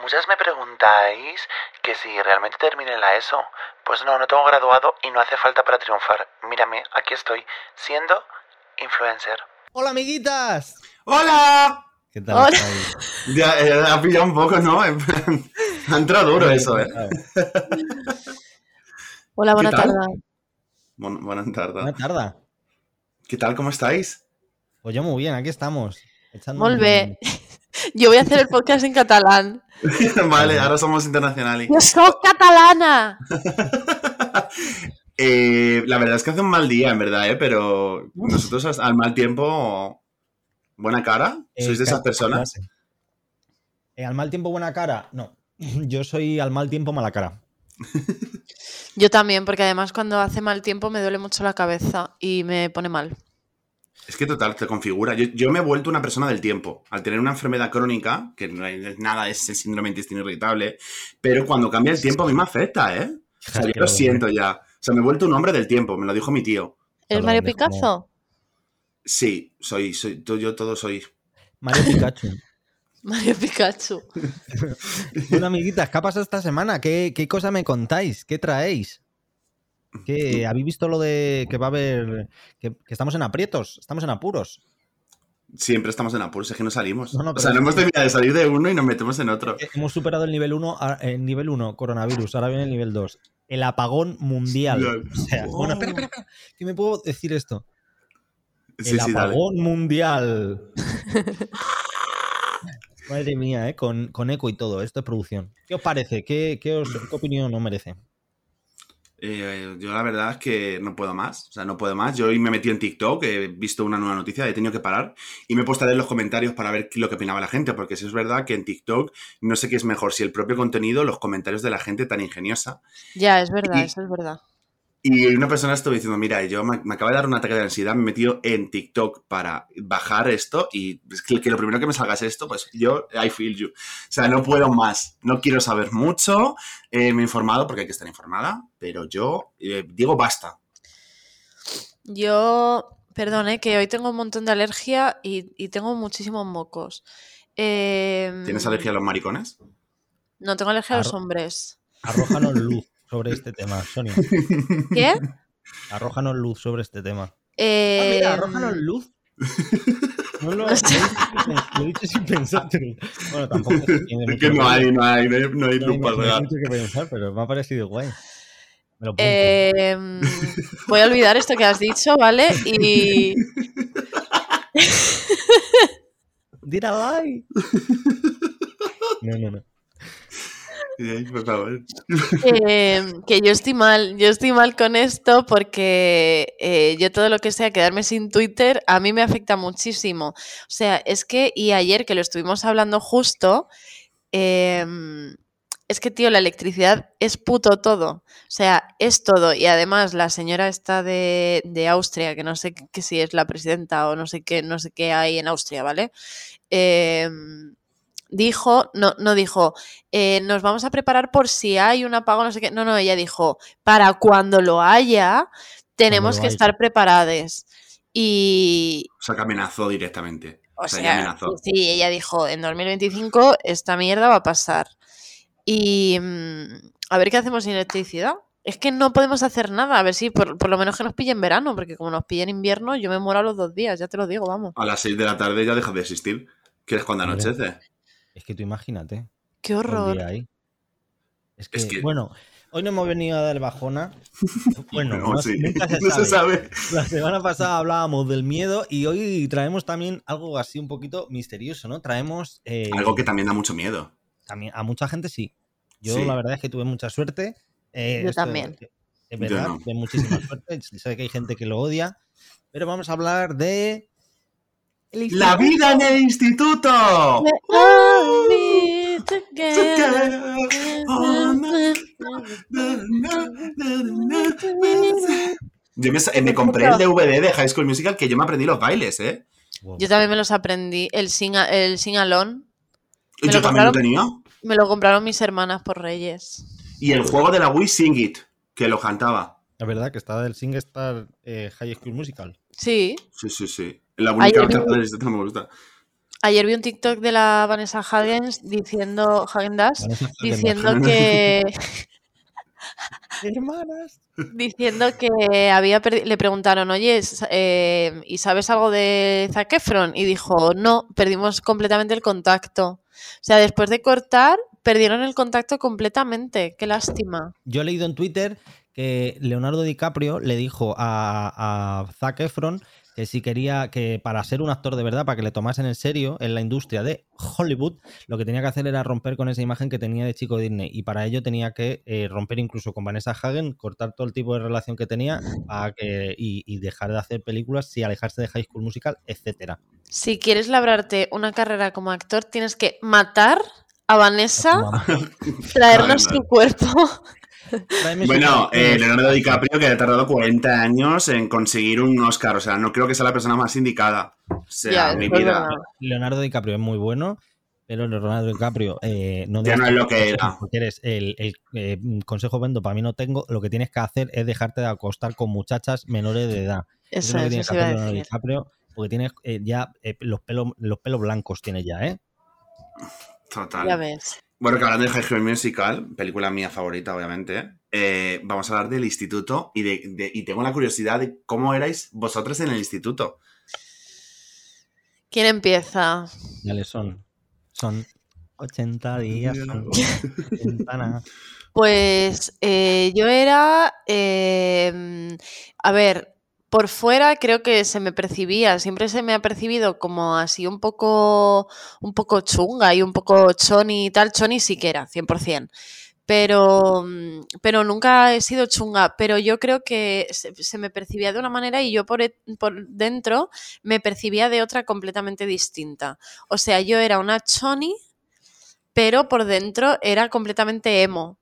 Muchas me preguntáis que si realmente terminé la ESO. Pues no, no tengo graduado y no hace falta para triunfar. Mírame, aquí estoy, siendo influencer. ¡Hola, amiguitas! ¡Hola! ¿Qué tal Hola. Ya, eh, ha pillado un poco, ¿no? Ha entrado duro eso, ¿eh? Hola, buena tarde. Buenas Buena tardes. tarde. ¿Qué tal? ¿Cómo estáis? Pues yo muy bien, aquí estamos. Molt bé. Jo voy a hacer el podcast en catalán. vale, ahora somos internacionales. ¡Yo soy catalana! Eh, la verdad es que hace un mal día, en verdad, ¿eh? Pero nosotros al mal tiempo, buena cara. Eh, ¿Sois de esas personas? Eh, ¿Al mal tiempo buena cara? No. Yo soy al mal tiempo mala cara. Yo también, porque además cuando hace mal tiempo me duele mucho la cabeza y me pone mal. Es que total, te configura. Yo, yo me he vuelto una persona del tiempo. Al tener una enfermedad crónica, que no es nada, es el síndrome de intestino irritable, pero cuando cambia el tiempo a mí me afecta, ¿eh? O sea, yo lo siento ya. O sea, me he vuelto un hombre del tiempo, me lo dijo mi tío. ¿El Mario Picasso? Sí, soy, soy, tú, yo todo soy. Mario Pikachu. Mario Pikachu. bueno, amiguitas, ¿qué ha pasado esta semana? ¿Qué, qué cosa me contáis? ¿Qué traéis? ¿Qué, ¿Habéis visto lo de que va a haber... Que, que estamos en aprietos, estamos en apuros? Siempre estamos en apuros, es que no salimos. No, no, o sea, no hemos que- terminado de salir de uno y nos metemos en otro. Eh, Hemos superado el nivel 1, el nivel 1, coronavirus, ahora viene el nivel 2. El apagón mundial. O sea, bueno, espera, espera, espera, que me puedo decir esto. El sí, apagón mundial. Madre mía, ¿eh? Con, con eco y todo, esto es producción. ¿Qué os parece? ¿Qué, qué os- qué opinión os merece? Eh, yo la verdad es que no puedo más. O sea, no puedo más. Yo hoy me metí en TikTok, he visto una nueva noticia, he tenido que parar y me he puesto a leer los comentarios para ver lo que opinaba la gente, porque si es verdad que en TikTok no sé qué es mejor, si el propio contenido los comentarios de la gente tan ingeniosa. Ya, es verdad, Y- eso es verdad. Y una persona estuvo diciendo, mira, yo me, me acaba de dar un ataque de ansiedad, me he metido en TikTok para bajar esto y es que, que lo primero que me salga es esto, pues yo, I feel you. O sea, no puedo más, no quiero saber mucho, eh, me he informado porque hay que estar informada, pero yo eh, digo basta. Yo, perdón, eh, que hoy tengo un montón de alergia y, y tengo muchísimos mocos. Em, ¿Tienes alergia a los maricones? No, tengo alergia a los hombres. Arrójanos luz sobre este tema, Sonia. ¿Qué? Arrójanos luz sobre este tema. Ah, Eh, mira, arrójanos luz. No lo, lo he dicho sin pen- lo he dicho sin pensártelo. Bueno, tampoco. es que tiene Es que no hay, no hay, no hay, no hay no luz hay- para no hay regar. mucho que pensar, pero me ha parecido guay. Me lo. Em, voy a olvidar esto que has dicho, ¿vale? Y Did I lie? No, no, no. Em, que yo estoy mal, yo estoy mal con esto porque eh, yo todo lo que sea quedarme sin Twitter a mí me afecta muchísimo. O sea, es que, y ayer que lo estuvimos hablando justo, em, es que, tío, la electricidad es puto todo. O sea, es todo. Y además la señora está de, de Austria, que no sé que si es la presidenta o no sé qué, no sé qué hay en Austria, ¿vale? Em, dijo, no, no dijo, eh, nos vamos a preparar por si hay un apagón, no sé qué. No, no, ella dijo, para cuando lo haya, tenemos lo que haya. estar preparados. Y, O sea, que amenazó directamente. o sea, amenazó. sí, ella dijo, en 2025 esta mierda va a pasar. Y mm, a ver qué hacemos sin electricidad. Es que no podemos hacer nada, a ver si por, por lo menos que nos pille en verano, porque como nos pille en invierno, yo me muero a los dos días, ya te lo digo, vamos. A las 6 de la tarde ya deja de existir. Que es cuando anochece. Es que tú imagínate. Qué horror. ahí. Es que, Es que- bueno, hoy no hemos venido a dar bajona. Bueno, No, no- sí. nunca se No sabe. se sabe. La semana pasada hablábamos del miedo y hoy traemos también algo así un poquito misterioso, ¿no? Traemos eh, Algo que también da mucho miedo. también a mucha gente sí. Yo Sí. la verdad es que tuve mucha suerte. Eh, Yo esto también. Es verdad, no. tuve muchísima suerte. Sé que hay gente que lo odia, pero vamos a hablar de ¡La vida en el instituto! Together. Yo me, eh, compré el DVD de High School Musical que yo me aprendí los bailes, ¿eh? Yo también me los aprendí. El sing, el sing alone Me yo lo también lo tenía. me lo compraron mis hermanas por Reyes. Y el juego de la Wii Sing It, que lo cantaba. Es verdad que está del SingStar eh, High School Musical. Sí. Sí, sí, sí. La única no me gusta. ayer vi un TikTok de la Vanessa Hagens diciendo, Hagendas, Vanessa Hudgens. diciendo que Hermanas. diciendo que había le preguntaron, oye, eh, ¿y sabes algo de Zac Efron? Y dijo, no, perdimos completamente el contacto. O sea, después de cortar, perdieron el contacto completamente. Qué lástima. Yo he leído en Twitter que Leonardo DiCaprio le dijo a, a Zac Efron que si quería que para ser un actor de verdad, para que le tomasen en serio en la industria de Hollywood, lo que tenía que hacer era romper con esa imagen que tenía de chico Disney. Y para ello tenía que eh, romper incluso con Vanessa Hagen, cortar todo el tipo de relación que tenía para que, y, y dejar de hacer películas, y alejarse de High School Musical, etcétera. Si quieres labrarte una carrera como actor, tienes que matar a Vanessa, traernos su cuerpo. Bueno, eh, Leonardo DiCaprio que ha tardado 40 años en conseguir un Oscar. O sea, no creo que sea la persona más indicada. O sea, mi vida. verdad. Leonardo DiCaprio es muy bueno, pero Leonardo DiCaprio eh, no Ya no es lo que era. Eres el, el, eh, consejo vendo para mí no tengo. Lo que tienes que hacer es dejarte de acostar con muchachas menores de edad. Eso es lo que es, tiene eso que hacer Leonardo decir. DiCaprio, porque tienes eh, ya eh, los pelos los pelos blancos tienes ya, ¿eh? Total. Ya ves. Bueno, que hablando de High School Musical, película mía favorita, obviamente, eh, vamos a hablar del instituto y, de, de- y tengo la curiosidad de cómo erais vosotros en el instituto. ¿Quién empieza? Dale, son son 80 días, son 80 nada. Pues eh, yo era, eh, a ver, por fuera creo que se me percibía, siempre se me ha percibido como así un poco, un poco chunga y un poco choni y tal, choni sí que era, 100%. Pero, mm, pero nunca he sido chunga, pero yo creo que se, me percibía de una manera y yo por, e- por dentro me percibía de otra completamente distinta. O sea, yo era una choni, pero por dentro era completamente emo.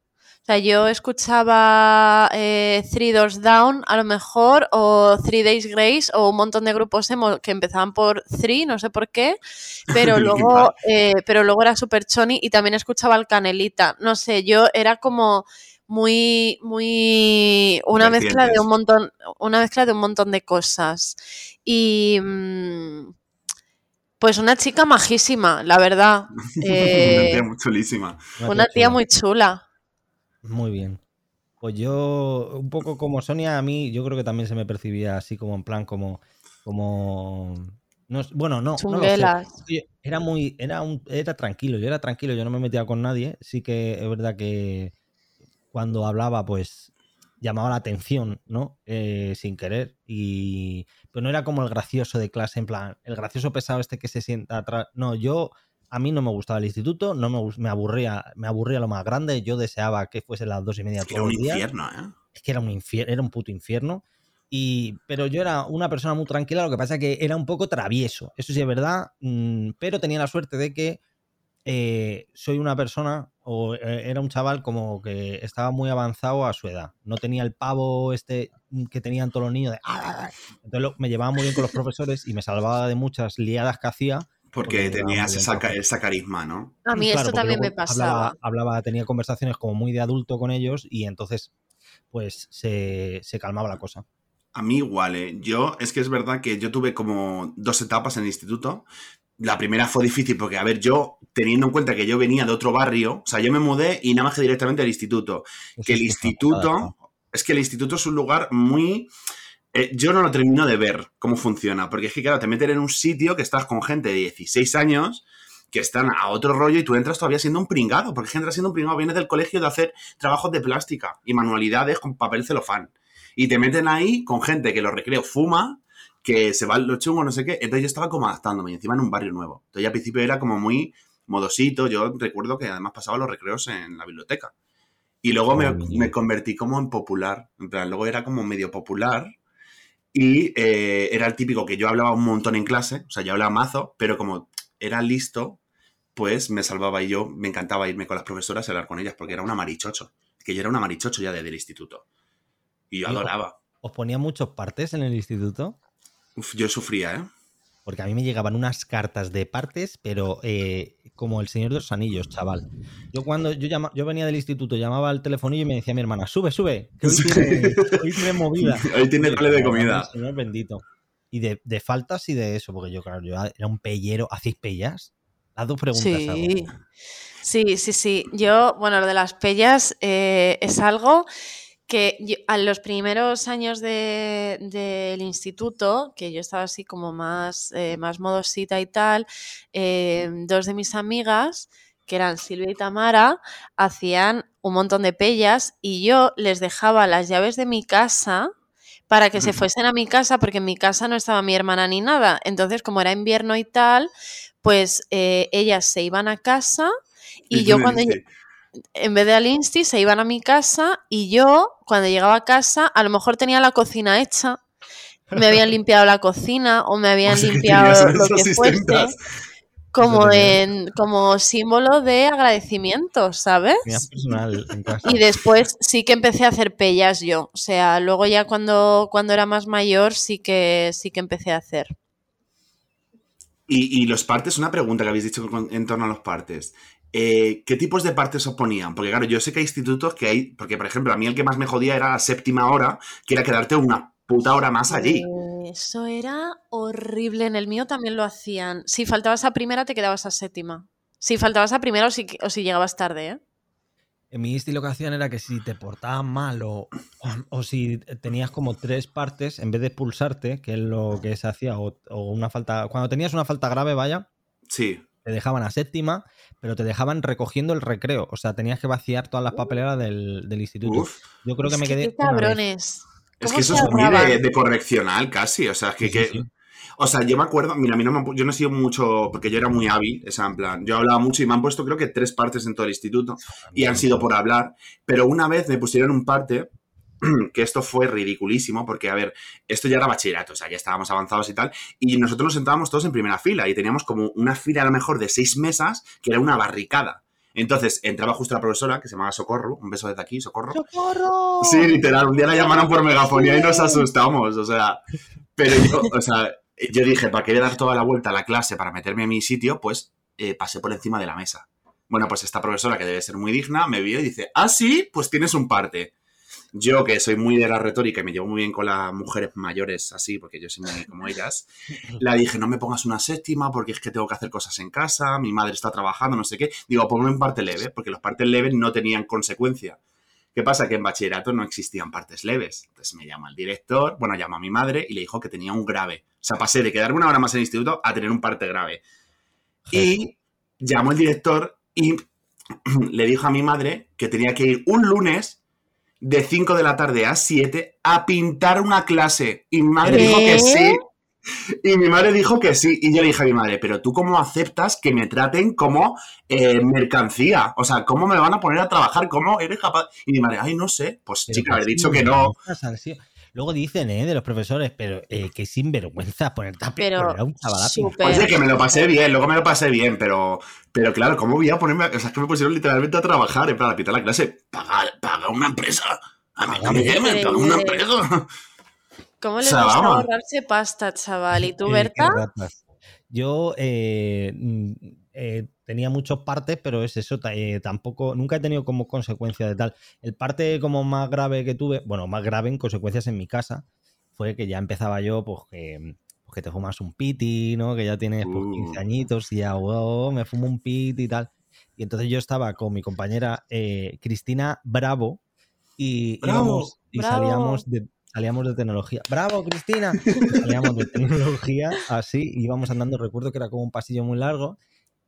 O sea, yo escuchaba eh, Three Doors Down a lo mejor, o Three Days Grace, o un montón de grupos emo que empezaban por Three, no sé por qué, pero luego, eh, pero luego era super choni y también escuchaba al Canelita. No sé, yo era como muy, muy una mezcla de un montón, una mezcla de un montón de cosas. Y mm, pues una chica majísima, la verdad. Eh, Una tía muy chulísima. una tía muy chula. Muy bien. Pues yo, un poco como Sonia, a mí yo creo que también se me percibía así como en plan como... como no, bueno, no, no Era muy, era un, era tranquilo, yo era tranquilo, yo no me metía con nadie. Sí que es verdad que cuando hablaba, pues llamaba la atención, ¿no? Eh, sin querer. Y. Pero no era como el gracioso de clase, en plan, el gracioso pesado este que se sienta atrás. No, yo. A mí no me gustaba el instituto, no me, me aburría, me aburría lo más grande. Yo deseaba que fuese las dos y media Era todos un los días infierno, ¿eh? es que era un infierno, era un puto infierno. Y, pero yo era una persona muy tranquila, lo que pasa es que era un poco travieso, eso sí es verdad, mm, pero tenía la suerte de que eh, soy una persona o eh, era un chaval como que estaba muy avanzado a su edad. No tenía el pavo este que tenían todos los niños de... "Ah". Entonces lo- me llevaba muy bien con los profesores y me salvaba de muchas liadas que hacía. Porque Porque tenías esa, carisma, ¿no? A mí Claro, esto también me pasaba. Hablaba, hablaba- tenía conversaciones como muy de adulto con ellos y entonces pues se, se calmaba la cosa. A mí igual, ¿eh? Yo, es que es verdad que yo tuve como dos etapas en el instituto. La primera fue difícil porque, a ver, yo, teniendo en cuenta que yo venía de otro barrio, o sea, yo me mudé y nada más que directamente al instituto. Eso que el instituto, es que el instituto es un lugar muy... eh, yo no lo termino de ver cómo funciona, porque es que, claro, te meten en un sitio que estás con gente de 16 años que están a otro rollo y tú entras todavía siendo un pringado, porque entras siendo un pringado, vienes del colegio de hacer trabajos de plástica y manualidades con papel celofán. Y te meten ahí con gente que los recreos fuma, que se va los chungos, no sé qué. Entonces yo estaba como adaptándome, y encima en un barrio nuevo. Entonces al principio era como muy modosito. Yo recuerdo que además pasaba los recreos en la biblioteca. Y luego me convertí como en popular. En plan, luego era como medio popular. Y eh, era el típico que yo hablaba un montón en clase, o sea, yo hablaba mazo, pero como era listo, pues me salvaba y yo me encantaba irme con las profesoras y hablar con ellas, porque era una marichocho. Que yo era una marichocho ya desde el instituto. Y yo adoraba. ¿Os ponía muchos partes en el instituto? Uf, yo sufría, ¿eh? Porque a mí me llegaban unas cartas de partes, pero eh, como el Señor de los Anillos, chaval. Yo cuando yo, llama- yo venía del instituto, llamaba al telefonillo y me decía mi hermana, sube, sube, que hoy tiene, hoy tiene movida. Hoy tiene vale de comida. Señor bendito. Y de, de faltas y de eso, porque yo, claro, yo era un pellero. ¿Hacéis pellas? Las dos preguntas. hago. Sí. Sí, sí, sí. Yo, bueno, lo de las pellas eh, es algo que yo- a los primeros años de- del instituto, que yo estaba así como más, eh, más modosita y tal, eh, dos de mis amigas, que eran Silvia y Tamara, hacían un montón de pellas y yo les dejaba las llaves de mi casa para que se fuesen a mi casa, porque en mi casa no estaba mi hermana ni nada. Entonces, como era invierno y tal, pues eh, ellas se iban a casa y, yo cuando en vez de al Insti se iban a mi casa y yo cuando llegaba a casa a lo mejor tenía la cocina hecha, me habían limpiado la cocina o me habían o sea, que limpiado lo que fuese como en como símbolo de agradecimiento, ¿sabes? Tenías personal en casa. Y después sí que empecé a hacer pellas yo, o sea, luego ya cuando cuando era más mayor sí que sí que empecé a hacer. Y, y los partes, una pregunta que habéis dicho con- en torno a los partes. Eh, ¿Qué tipos de partes os ponían? Porque claro, yo sé que hay institutos que hay, porque por ejemplo, a mí el que más me jodía era la séptima hora, que era quedarte una puta hora más allí. Eso era horrible. En el mío también lo hacían. Si faltabas a primera, te quedabas a séptima. Si faltabas a primera o si, o si llegabas tarde, ¿eh? En mi Insti lo que hacían era que si te portaban mal o, o si tenías como tres partes, en vez de expulsarte, que es lo que se hacía, o, o una falta. Cuando tenías una falta grave, vaya, Sí. Te dejaban a séptima, pero te dejaban recogiendo el recreo. O sea, tenías que vaciar todas las papeleras del, del instituto. Uf. Yo creo que Es me que quedé. qué cabrones. Es ¿Cómo que eso se es muy de, de correccional casi. O sea, que, Sí, sí, que- sí. O sea, yo me acuerdo, mira, a mí no me yo no he sido mucho, porque yo era muy hábil, o sea, en plan, yo hablaba mucho y me han puesto creo que tres partes en todo el instituto y han sido por hablar, pero una vez me pusieron un parte que esto fue ridiculísimo, porque, a ver, esto ya era bachillerato, o sea, ya estábamos avanzados y tal, y nosotros nos sentábamos todos en primera fila y teníamos como una fila a lo mejor de seis mesas que era una barricada. Entonces entraba justo la profesora, que se llamaba Socorro, un beso desde aquí, Socorro. ¡Socorro! Sí, literal, un día la llamaron por megafonía y nos asustamos, o sea, pero yo, o sea, yo dije, para querer dar toda la vuelta a la clase para meterme a mi sitio, pues eh, pasé por encima de la mesa. Bueno, pues esta profesora, que debe ser muy digna, me vio y dice, ah, sí, pues tienes un parte. Yo, que soy muy de la retórica y me llevo muy bien con las mujeres mayores, así, porque yo soy muy como ellas, la dije, no me pongas una séptima porque es que tengo que hacer cosas en casa, mi madre está trabajando, no sé qué. Digo, ponme un parte leve, porque los partes leves no tenían consecuencia. ¿Qué pasa? Que en bachillerato no existían partes leves. Entonces me llama el director, bueno, llama a mi madre y le dijo que tenía un grave. O sea, pasé de quedarme una hora más en el instituto a tener un parte grave. Y llamó el director y le dijo a mi madre que tenía que ir un lunes de 5 de la tarde a 7 a pintar una clase. Y mi madre ¿Qué? dijo que sí. Y mi madre dijo que sí. Y yo le dije a mi madre, pero tú cómo aceptas que me traten como eh, mercancía? O sea, ¿cómo me van a poner a trabajar? ¿Cómo eres capaz? Y mi madre, ay, no sé. Pues chica, haber dicho que no. sido. Luego dicen, ¿eh? De los profesores, pero eh, qué sinvergüenza ponerte a Pero poner a un chaval a pintar. súper. Oye, que me lo pasé bien, luego me lo pasé bien, pero, pero claro, ¿cómo voy a ponerme? a- O sea, es que me pusieron literalmente a trabajar, en plan, a pintar la clase. Paga, paga una empresa. A mí no me llamen, paga una empresa. ¿Cómo sea, gusta ahorrarse pasta, chaval? ¿Y tú, Eh, Berta? Yo eh, mm, eh, tenía muchos partes, pero es eso, eh, tampoco, nunca he tenido como consecuencia de tal. El parte como más grave que tuve, bueno, más grave en consecuencias en mi casa, fue que ya empezaba yo, pues que, pues, que te fumas un piti, ¿no? Que ya tienes pues, 15 Uh. añitos y ya, wow, me fumo un piti y tal. Y entonces yo estaba con mi compañera eh, Cristina Bravo y, Bravo, íbamos y bravo. salíamos de, salíamos de tecnología. ¡Bravo, Cristina! salíamos de tecnología así, y íbamos andando, recuerdo que era como un pasillo muy largo,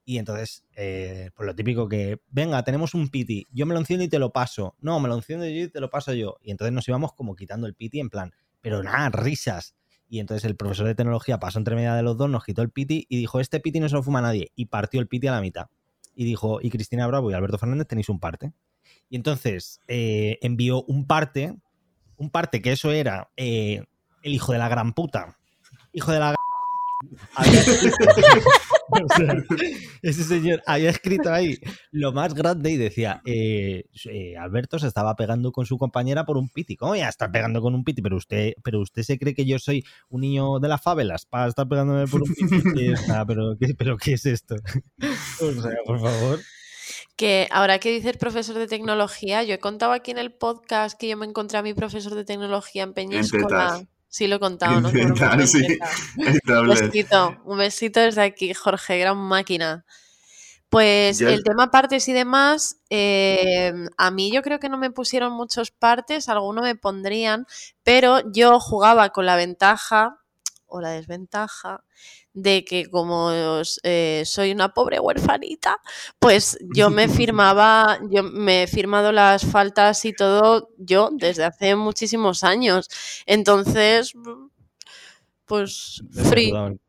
y entonces, eh, pues lo típico que, venga, tenemos un piti, yo me lo enciendo y te lo paso, no, me lo enciendo yo y te lo paso yo, y entonces nos íbamos como quitando el piti en plan, pero nada, risas. Y entonces el profesor de tecnología pasó entre media de los dos, nos quitó el piti y dijo, este piti no se lo fuma nadie, y partió el piti a la mitad. Y dijo, y Cristina Bravo y Alberto Fernández tenéis un parte. Y entonces eh, envió un parte, un parte que eso era eh, el hijo de la gran puta. Hijo de la gran... Había escrito- o sea, ese señor había escrito ahí lo más grande y decía, eh, eh, Alberto se estaba pegando con su compañera por un piti. ¿Cómo ya está pegando con un piti? Pero usted, pero usted se cree que yo soy un niño de las favelas para estar pegándome por un piti. ¿Qué está? ¿Pero, qué, ¿Pero qué es esto? O sea, por favor. Que ahora que dice el profesor de tecnología, yo he contado aquí en el podcast que yo me encontré a mi profesor de tecnología en Peñíscola. Sí lo he contado, ¿no? Sí. Un besito, un besito desde aquí, Jorge, gran máquina. Pues el tema partes y demás, eh, a mí yo creo que no me pusieron muchos partes, alguno me pondrían, pero yo jugaba con la ventaja o la desventaja de que como os, eh, soy una pobre huerfanita, pues yo me firmaba, yo me he firmado las faltas y todo yo desde hace muchísimos años. Entonces, pues free.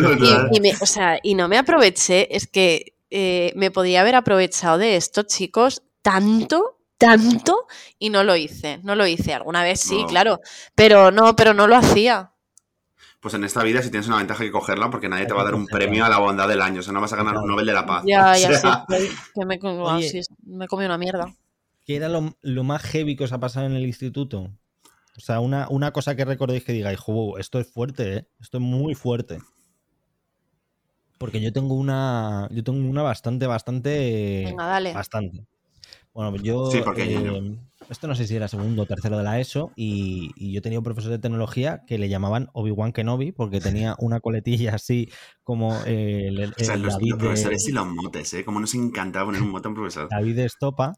Y, Claro. y me- o sea, y no me aproveché, es que eh, me podía haber aprovechado de esto, chicos, tanto, tanto, y no lo hice. No lo hice. Alguna vez sí, No. claro, pero no, pero no lo hacía. Pues en esta vida si tienes una ventaja hay que cogerla porque nadie Hay te va a dar un premio a la bondad del año. O sea, no vas a ganar un. Nobel de la Paz. Ya, ya sí, sea, que me, Oye. me comí una mierda. ¿Qué era lo, lo más heavy que os ha pasado en el instituto? O sea, una, una cosa que recordéis que digáis, "Jo, esto es fuerte, ¿eh? Esto es muy fuerte. Porque yo tengo una. Yo tengo una bastante, bastante. Venga, dale. Bastante. Bueno, yo. Sí, porque eh, niño. esto no sé si era segundo o tercero de la ESO. Y, y yo tenía un profesor de tecnología que le llamaban Obi-Wan Kenobi porque tenía una coletilla así como eh, el, el o sea, los, David los de- profesores y los motes, ¿eh? Como nos encantaba poner un mote a un profesor. David de Estopa.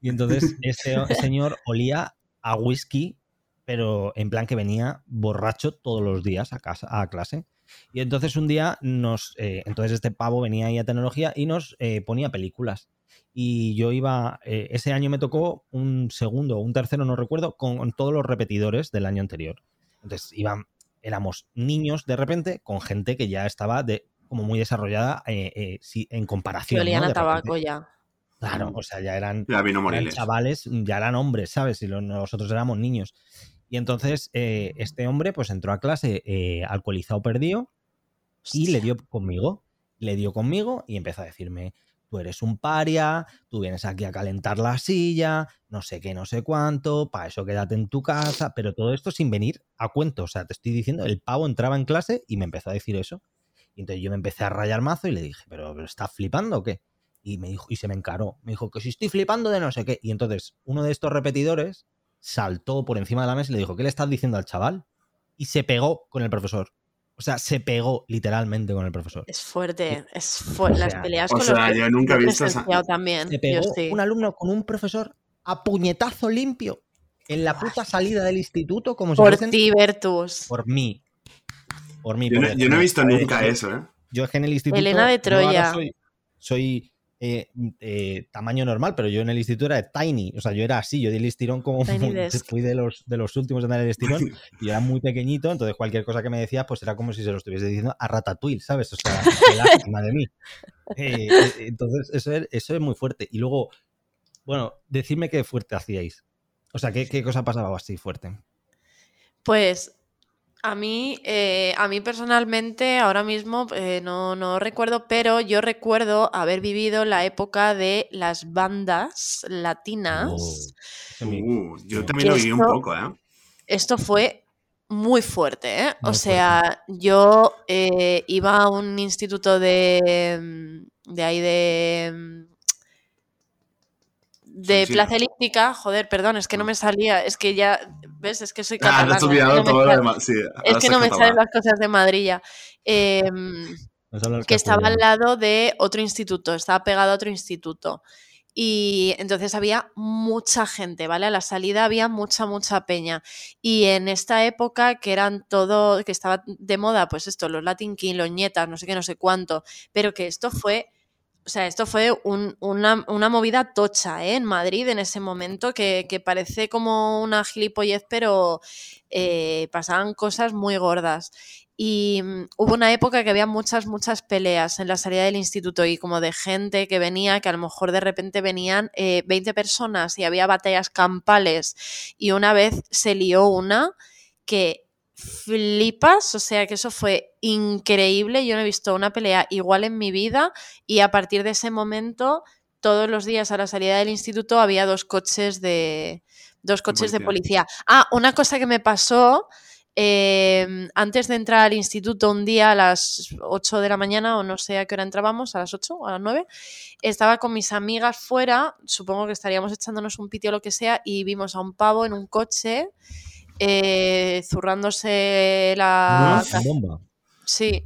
Y entonces ese señor olía a whisky, pero en plan que venía borracho todos los días a, casa, a clase. Y entonces un día nos. eh, entonces este pavo venía ahí a tecnología y nos eh, ponía películas. Y yo iba. eh, ese año me tocó un segundo o un tercero, no recuerdo, con, con todos los repetidores del año anterior. Entonces iban. Éramos niños de repente con gente que ya estaba de, como muy desarrollada eh, eh, sí, en Que comparación. olían ¿no? a tabaco ya. Claro, o sea, ya eran, Ya vino eran chavales, ya eran hombres, ¿sabes? Y lo- nosotros éramos niños. Y entonces eh, este hombre pues entró a clase eh, alcoholizado perdido y le dio conmigo. Le dio conmigo y empezó a decirme, tú eres un paria, tú vienes aquí a calentar la silla, no sé qué, no sé cuánto, para eso quédate en tu casa, pero todo esto sin venir a cuento. O sea, te estoy diciendo, el pavo entraba en clase y me empezó a decir eso. Y entonces yo me empecé a rayar mazo y le dije, ¿pero, estás flipando o qué? Y me dijo, y se me encaró. Me dijo que si estoy flipando de no sé qué. Y entonces uno de estos repetidores saltó por encima de la mesa y le dijo, ¿qué le estás diciendo al chaval? Y se pegó con el profesor. O sea, se pegó literalmente con el profesor. Es fuerte, es fuerte. Las peleas o con sea, los yo nunca he visto esa- también. Se yo pegó sí. un alumno con un profesor a puñetazo limpio en la puta salida del instituto como si Por ti, Bertus. por mí. Por mí. Yo no, yo no he visto "Joder, nunca eso, ¿eh? Yo es que en el instituto. Elena de Troya. soy soy, eh, eh, tamaño normal, pero yo en el instituto era tiny. O sea, yo era así. Yo di el estirón como. Fui de los, de los últimos en dar el estirón y era muy pequeñito. Entonces, cualquier cosa que me decías, pues era como si se lo estuviese diciendo a Ratatouille, ¿sabes? O sea, lástima de mí. Eh, eh, entonces, eso es, eso es muy fuerte. Y luego, bueno, decidme qué fuerte hacíais. O sea, ¿qué, qué cosa pasaba así fuerte? Pues a mí, eh, a mí personalmente, ahora mismo eh, no, no recuerdo, pero yo recuerdo haber vivido la época de las bandas latinas. Oh, Uh, yo también lo viví un poco, ¿eh? Esto fue muy fuerte, ¿eh? O sea, yo eh, iba a un instituto de, de ahí de... De Sí, sí. Plaza Elíptica, joder, perdón, es que no Ah. me salía, es que ya, ¿ves? Es que soy Ah, te catalana. has olvidado no me todo lo sale- demás. Sí, es que no me salen las cosas de Madrid ya. Em, que estaba al lado de otro instituto, estaba pegado a otro instituto. Y entonces había mucha gente, ¿vale? A la salida había mucha, mucha peña. Y en esta época que eran todo, que estaba de moda, pues esto, los Latin King, los no sé qué, no sé cuánto, pero que esto fue, o sea, esto fue un- una, movida tocha, ¿eh? En Madrid en ese momento, que, que parece como una gilipollez, pero eh, pasaban cosas muy gordas. Y mm, hubo una época que había muchas, muchas peleas en la salida del instituto y como de gente que venía, que a lo mejor de repente venían eh, 20 personas y había batallas campales. Y una vez se lió una que flipas, o sea que eso fue increíble. Yo no he visto una pelea igual en mi vida y a partir de ese momento, todos los días a la salida del instituto había dos coches de dos coches de policía. policía. Ah, una cosa que me pasó eh, antes de entrar al instituto un día a las 8 de la mañana o no sé a qué hora entrábamos, a las 8 o a las 9, estaba con mis amigas fuera, supongo que estaríamos echándonos un pitio o lo que sea, y vimos a un pavo en un coche eh, zurrándose la... Ah, bomba. Sí,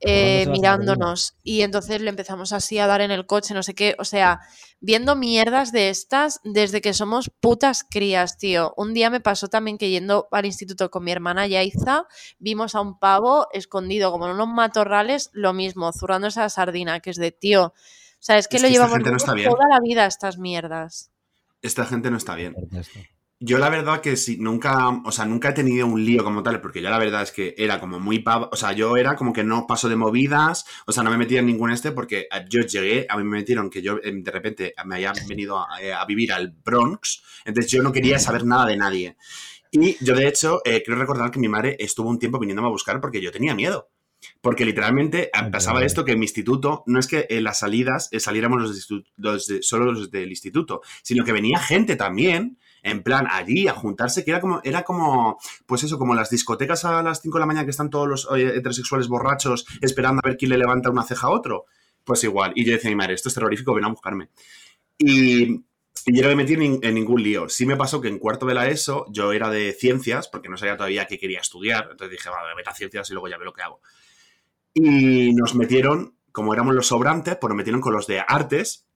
¿Por dónde eh, mirándonos. Y entonces le empezamos así a dar en el coche, no sé qué. O sea, viendo mierdas de estas desde que somos putas crías, tío. Un día me pasó también que yendo al instituto con mi hermana Yaiza, vimos a un pavo escondido como en unos matorrales, lo mismo, zurrando esa sardina, que es de tío. O sea, es que Es lo que llevamos no bien. toda la vida estas mierdas. Esta gente no está bien. Yo la verdad que sí, nunca, o sea, nunca he tenido un lío como tal, porque yo la verdad es que era como muy pavo, o sea, yo era como que no paso de movidas, o sea, no me metía en ningún este porque eh, yo llegué, a mí me metieron que yo eh, de repente me había venido a, eh, a vivir al Bronx, entonces yo no quería saber nada de nadie. Y yo de hecho, eh, creo recordar que mi madre estuvo un tiempo viniéndome a buscar porque yo tenía miedo. Porque literalmente eh, pasaba esto que en mi instituto, no es que en las salidas eh, saliéramos los, los de- solo los del instituto, sino que venía gente también, en plan, allí a juntarse, que era como, era como, pues eso, como las discotecas a las 5 de la mañana que están todos los heterosexuales borrachos esperando a ver quién le levanta una ceja a otro. Pues igual. Y yo decía mi madre, esto es terrorífico, ven a buscarme. Y, y yo no me metí en, nin- en ningún lío. Sí me pasó que en cuarto de la ESO yo era de ciencias, porque no sabía todavía qué quería estudiar. Entonces dije, vale, vete a ciencias y luego ya ve lo que hago. Y nos metieron, como éramos los sobrantes, pues nos metieron con los de artes,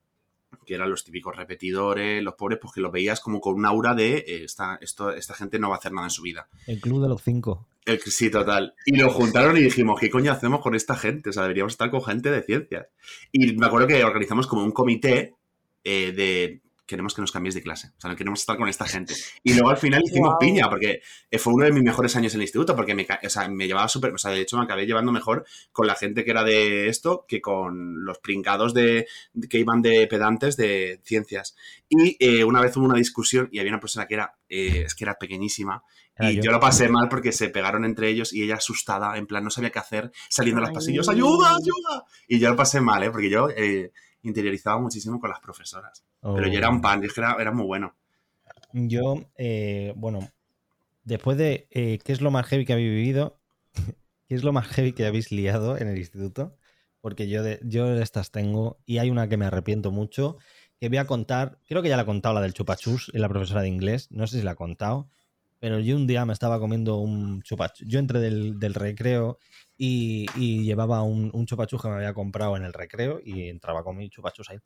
que eran los típicos repetidores, los pobres, pues que los veías como con un aura de eh, esta, esto, esta gente no va a hacer nada en su vida. El club de los cinco. El, sí, total. Y lo juntaron y dijimos, ¿qué coño hacemos con esta gente? O sea, deberíamos estar con gente de ciencias. Y me acuerdo que organizamos como un comité eh, de queremos que nos cambies de clase. O sea, no queremos estar con esta gente. Y luego al final hicimos Guau. piña, porque eh, fue uno de mis mejores años en el instituto, porque me, o sea, me llevaba súper, o sea, de hecho me acabé llevando mejor con la gente que era de esto que con los pringados de, que iban de pedantes de ciencias. Y eh, una vez hubo una discusión y había una persona que era, eh, es que era pequeñísima, Era y yo. yo. lo pasé mal porque se pegaron entre ellos y ella asustada, en plan, no sabía qué hacer, saliendo a los pasillos, ¡ayuda, ayuda! Y yo lo pasé mal, ¿eh? Porque yo eh, interiorizaba muchísimo con las profesoras. Pero yo era un pan, yo es que era, era muy bueno. Yo, eh, bueno, después de eh, qué es lo más heavy que habéis vivido, qué es lo más heavy que habéis liado en el instituto, porque yo de, yo de estas tengo y hay una que me arrepiento mucho, que voy a contar, creo que ya la he contado, la del chupachus la profesora de inglés, no sé si la he contado, pero yo un día me estaba comiendo un chupachus, yo entré del, del recreo y, y llevaba un, un chupachus que me había comprado en el recreo y entraba con mi chupachus ahí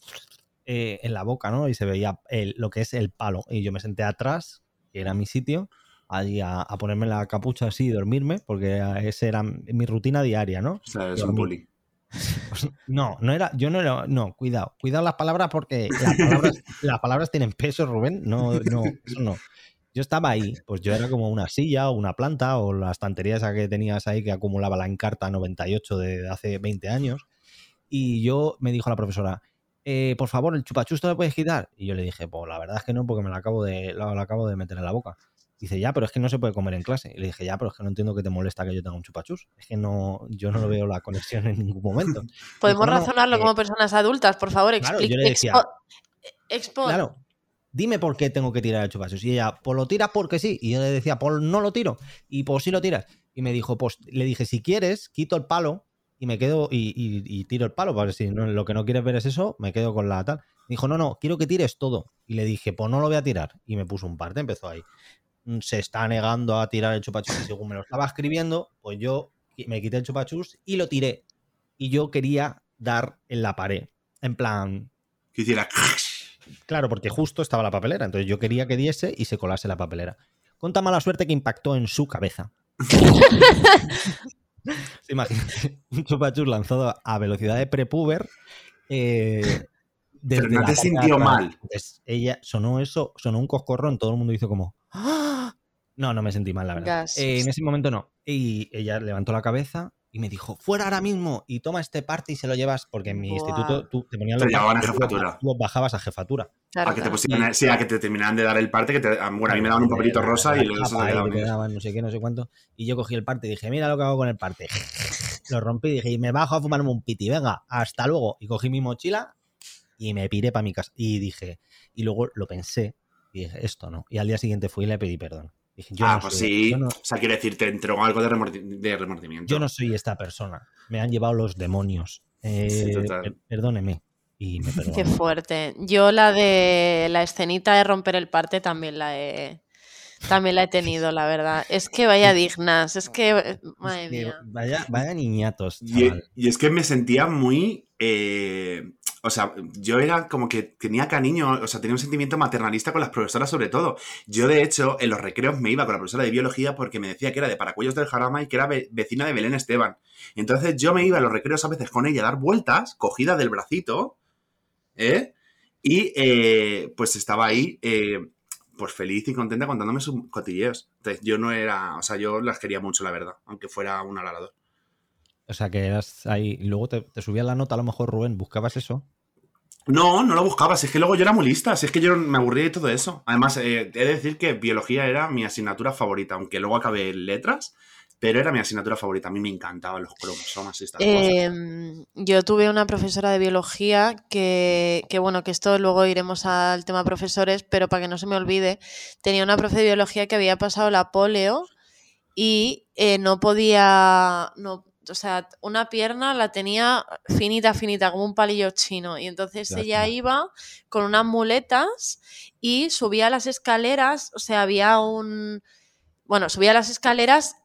eh, en la boca, ¿no? Y se veía el- lo que es el palo. Y yo me senté atrás, que era mi sitio, allí a, a ponerme la capucha así y dormirme, porque esa era mi rutina diaria, ¿no? O sea, es un bully. Pues no, no era, yo no era, no, cuidado, cuidado las palabras porque las palabras, las palabras tienen peso, Rubén, no, no, eso no. Yo estaba ahí, pues yo era como una silla o una planta o la estantería esa que tenías ahí que acumulaba la Encarta 98 de hace 20 años. Y yo me dijo la profesora, eh, por favor, el chupachusto lo puedes quitar. Y yo le dije, pues la verdad es que no, porque me lo acabo de, lo, lo acabo de meter en la boca. Dice, ya, pero es que no se puede comer en clase. Y le dije, ya, pero es que no entiendo que te molesta que yo tenga un chupachus. Es que no, yo no lo veo la conexión en ningún momento. Podemos no, razonarlo eh, como personas adultas, por favor, claro, yo le decía- expo-. Claro, dime por qué tengo que tirar el chupachus. Y ella, pues lo tiras porque sí. Y yo le decía, pues no lo tiro. Y pues sí lo tiras. Y me dijo, pues le dije, si quieres, quito el palo y me quedo y, y- y tiro el palo. Para si no, lo que no quieres ver es eso, me quedo con la tal. Me dijo, no, no, quiero que tires todo. Y le dije, pues no lo voy a tirar. Y me puso un parte, empezó ahí. Mm, Se está negando a tirar el chupachus. Y según me lo estaba escribiendo, pues yo me quité el chupachus y lo tiré. Y yo quería dar en la pared. En plan, Que hiciera... Claro, porque justo estaba la papelera. Entonces yo quería que diese y se colase la papelera. Con tan mala suerte que impactó en su cabeza. Imagínate, un chupachus lanzado a velocidad de prepuber. eh, desde Pero no la te sintió mal. Entonces, ella sonó eso, sonó un coscorrón, todo el mundo hizo como. "¡Ah!". No, no me sentí mal, la verdad. Eh, en ese momento no. Y ella levantó la cabeza y me dijo, fuera ahora mismo y toma este parte y se lo llevas, porque en mi instituto tú te ponían Te los llevaban a jefatura. tú los bajabas a jefatura. Claro, A que te sí, a que te terminaran de dar el parte, que te, bueno, a mí me daban un papelito rosa y luego se te daban no sé qué, no sé cuánto. Y yo cogí el parte y dije, mira lo que hago con el parte. Lo rompí y dije, y me bajo a fumarme un piti, venga, hasta luego. Y cogí mi mochila y me piré para mi casa. Y dije, y luego lo pensé y dije, esto no. Y al día siguiente fui y le pedí perdón. Dije, yo ah, no pues soy- sí. yo no- O sea, quiere decir, te entró algo de, remordi- de remordimiento. yo no soy esta persona. Me han llevado los demonios. Eh, Sí, total. per- perdóneme. Y me perdonó. Qué fuerte. Yo la de la escenita de romper el parte también la he, También la he tenido, la verdad. Es que vaya dignas, es que, eh, madre Es que mía. vaya, vaya niñatos, Y, y es que me sentía muy. eh, o sea, yo era como que tenía cariño, o sea, tenía un sentimiento maternalista con las profesoras sobre todo. Yo, de hecho, en los recreos me iba con la profesora de biología porque me decía que era de Paracuellos del Jarama y que era ve- vecina de Belén Esteban. Entonces yo me iba a los recreos a veces con ella a dar vueltas, cogida del bracito, ¿eh? Y eh, pues estaba ahí, eh, pues feliz y contenta contándome sus cotilleos. Entonces yo no era, o sea, yo las quería mucho, la verdad, aunque fuera un alador. O sea, que eras ahí. Y luego te, te subías la nota, a lo mejor, Rubén, buscabas eso. No, no lo buscaba, si es que luego yo era muy lista, si es que yo me aburría de todo eso. Además, eh, he de decir que biología era mi asignatura favorita, aunque luego acabé en letras, pero era mi asignatura favorita. A mí me encantaban los cromosomas y estas cosas. Em, yo tuve una profesora de biología que, que, bueno, que esto luego iremos al tema profesores, pero para que no se me olvide, tenía una profe de biología que había pasado la polio y eh, no podía, no, o sea, una pierna la tenía finita, finita, como un palillo chino. Y entonces ella iba con unas muletas y subía las escaleras, o sea, había un... Bueno, subía las escaleras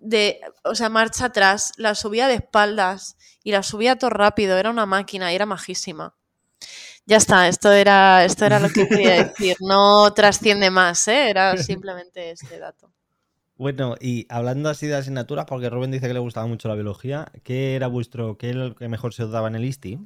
de, o sea, marcha atrás, la subía de espaldas y la subía todo rápido, era una máquina y era majísima. Ya está, esto era, esto era lo que quería decir, no trasciende más, ¿eh? era simplemente este dato. Bueno, y hablando así de asignaturas, porque Rubén dice que le gustaba mucho la biología, ¿qué era vuestro, qué era lo que mejor se os daba en el ISTI?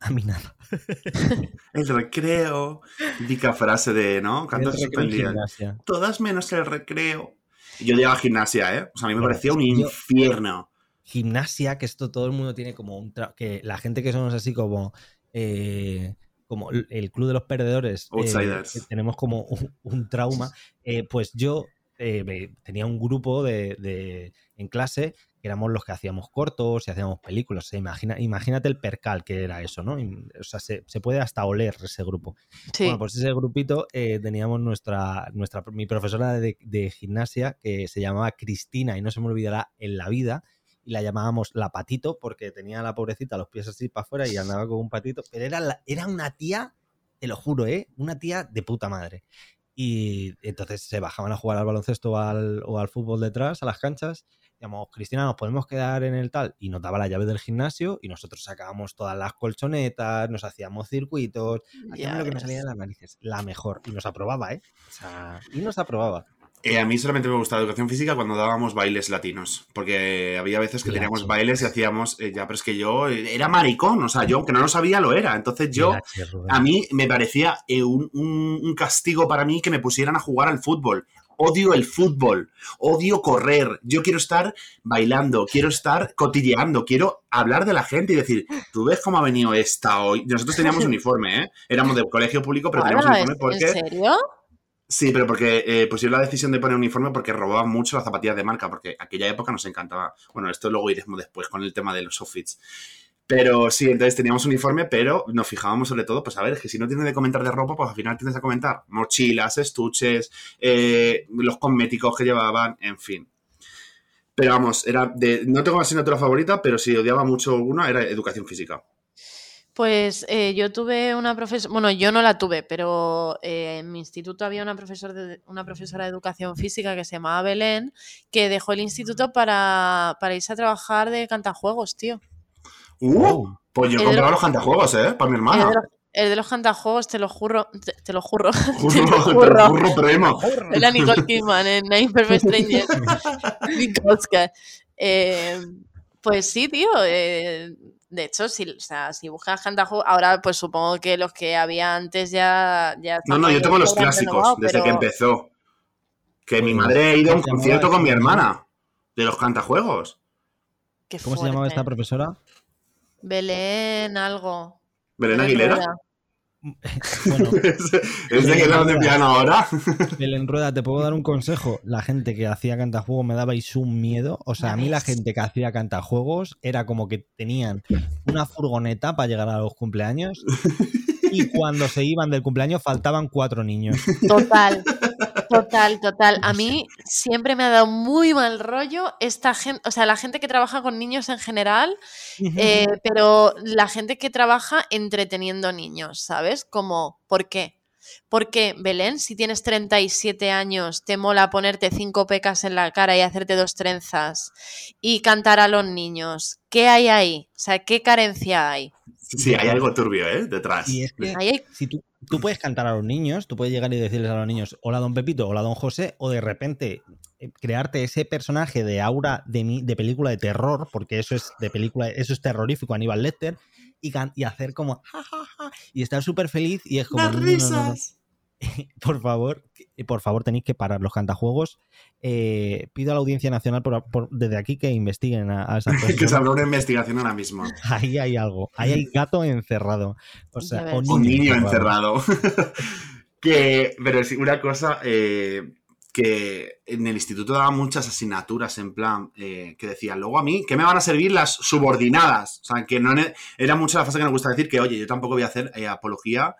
A mí nada. El recreo, típica frase de, ¿no? El Cantos gimnasia. Todas menos el recreo. Yo llegaba a gimnasia, ¿eh? O sea, a mí me Bueno, parecía un yo- infierno. Gimnasia, que esto todo el mundo tiene como un... tra- que la gente que somos así como... eh, como el- el club de los perdedores, eh, Outsiders. que tenemos como un, un trauma, eh, pues yo eh, me- tenía un grupo de, de- en clase que éramos los que hacíamos cortos y hacíamos películas. O sea, imagina, imagínate el percal que era eso, ¿no? O sea, se, se puede hasta oler ese grupo. Sí, Bueno, pues ese grupito eh, teníamos nuestra, nuestra, mi profesora de, de gimnasia que se llamaba Cristina y no se me olvidará en la vida. Y la llamábamos la patito porque tenía la pobrecita los pies así para afuera y andaba con un patito. Pero era, la- era una tía, te lo juro, ¿eh? Una tía de puta madre. Y entonces se bajaban a jugar al baloncesto o al, o al fútbol detrás, a las canchas. Digamos, Cristina, nos podemos quedar en el tal. Y nos daba la llave del gimnasio y nosotros sacábamos todas las colchonetas, nos hacíamos circuitos, ya Hacíamos lo que nos salía de las narices. La mejor. Y nos aprobaba, ¿eh? O sea, y nos aprobaba. Eh, a mí solamente me gustaba educación física cuando dábamos bailes latinos, porque había veces que La teníamos bailes y hacíamos, eh, ya, pero es que yo era maricón, o sea, yo aunque no lo sabía lo era, entonces yo, a mí me parecía eh, un, un- un castigo para mí que me pusieran a jugar al fútbol. Odio el fútbol, odio correr, yo quiero estar bailando, quiero estar cotilleando, quiero hablar de la gente y decir, tú ves cómo ha venido esta hoy. Nosotros teníamos uniforme, ¿eh? Éramos del colegio público, pero teníamos uniforme porque... ¿En serio? Sí, pero porque eh, pusieron la decisión de poner uniforme porque robaban mucho las zapatillas de marca, porque aquella época nos encantaba. Bueno, esto luego iremos después con el tema de los outfits. Pero sí, entonces teníamos uniforme, pero nos fijábamos sobre todo, pues a ver, es que si no tienes de comentar de ropa, pues al final tienes que comentar mochilas, estuches, eh, los cosméticos que llevaban, en fin. Pero vamos, era de, no tengo asignatura favorita, pero si odiaba mucho una, era educación física. Pues eh, yo tuve una profesora, bueno, yo no la tuve, pero eh, en mi instituto había una, profesor de, una profesora de educación física que se llamaba Belén, que dejó el instituto para, para irse a trabajar de cantajuegos, tío. ¡Uh! Pues yo El compraba los- los cantajuegos, ¿eh? Para mi hermana. el de los cantajuegos, te lo juro, te, te lo juro. te Juro, lo te lo juro. juro, primo. Era Nicole Kidman en Nine Perfect Strangers. Nikolska. Eh, pues sí, tío. eh, de hecho, si, o sea, si buscas cantajuegos, ahora pues supongo que los que había antes ya... ya No, no, yo tengo los clásicos desde pero- que empezó. Que mi madre ha ido a un ¿cómo se concierto con mi hermana de los cantajuegos. Qué ¿Cómo se llamaba esta profesora? Belén algo. Belén Belén Aguilera. Bueno, ¿Es de que la de piano ahora? Belén Rueda, ¿te puedo dar un consejo? La gente que hacía cantajuegos me dabais un miedo. O sea, a mí la gente que hacía cantajuegos era como que tenían una furgoneta para llegar a los cumpleaños y cuando se iban del cumpleaños faltaban cuatro niños. Total, total, total. A mí siempre me ha dado muy mal rollo esta gente, o sea, la gente que trabaja con niños en general, eh, pero la gente que trabaja entreteniendo niños, ¿sabes? Como, ¿por qué? ¿Por qué, Belén, si tienes 37 años, te mola ponerte cinco pecas en la cara y hacerte dos trenzas y cantar a los niños? ¿Qué hay ahí? O sea, ¿qué carencia hay? Sí, hay algo turbio, ¿eh? Detrás. Y es que hay- si tú, tú puedes cantar a los niños, tú puedes llegar y decirles a los niños, hola don Pepito, hola don José, o de repente eh, crearte ese personaje de aura de, mi- de película de terror, porque eso es de película, eso es terrorífico, Aníbal Lecter, y, y hacer como "Ja, ja, ja", y estar súper feliz y es como Las "No, no, no, no". por favor, que- por favor tenéis que parar los cantajuegos. Eh, pido a la Audiencia Nacional por- por- desde aquí que investiguen a, a esas que se habrá una investigación ahora mismo. Ahí hay algo, ahí hay gato encerrado. O sea, Un niño, encerrado. encerrado. que, pero sí, una cosa eh, que en el instituto daba muchas asignaturas en plan eh, que decían, luego a mí, ¿qué me van a servir las subordinadas? O sea, que no era mucho la frase que nos gusta decir que, oye, yo tampoco voy a hacer eh, apología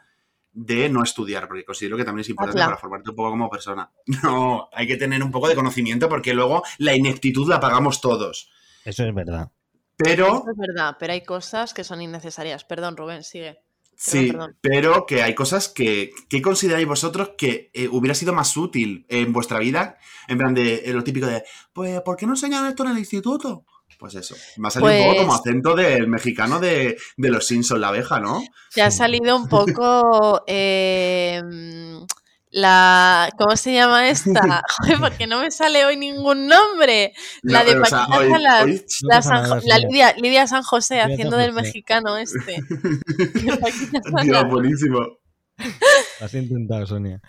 de no estudiar, porque considero que también es importante claro. para formarte un poco como persona. No, hay que tener un poco de conocimiento porque luego la ineptitud la pagamos todos. Eso es verdad. Pero Eso es verdad, pero hay cosas que son innecesarias. Perdón, Rubén, sigue. Sí, perdón. pero que hay cosas que, ¿qué consideráis vosotros que eh, hubiera sido más útil en vuestra vida? En plan de eh, lo típico de, pues, ¿por qué no enseñan esto en el instituto? Pues eso, me ha salido un poco Pues- como acento del mexicano de, de los Simpsons, la abeja, ¿no? Te ha salido un poco eh, la. ¿Cómo se llama esta? Joder, porque no me sale hoy ningún nombre. La No, de o sea, Paquita hoy- Salas. hoy- No La, San nada. Lidia, Lidia San José Lidia San haciendo del mexicano este. De Paquita Dios, buenísimo. Lo has intentado, Sonia.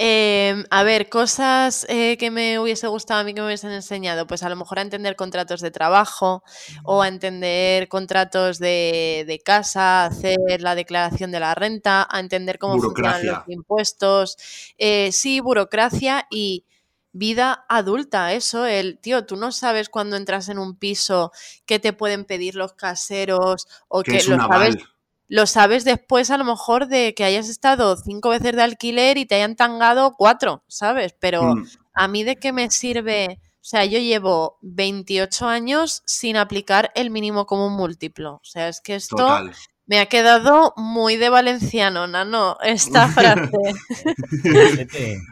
Eh, a ver, cosas eh, que me hubiese gustado a mí que me hubiesen enseñado, pues a lo mejor a entender contratos de trabajo o a entender contratos de, de casa, hacer la declaración de la renta, a entender cómo funcionan los impuestos. Eh, sí, burocracia y vida adulta, eso, el tío, tú no sabes cuando entras en un piso qué te pueden pedir los caseros o Que que es lo sabes aval. Lo sabes después a lo mejor de que hayas estado cinco veces de alquiler y te hayan tangado cuatro, ¿sabes? Pero Mm, a mí de qué me sirve, o sea, yo llevo 28 años sin aplicar el mínimo común múltiplo. O sea, es que esto total. me ha quedado muy de valenciano, Nano, esta frase.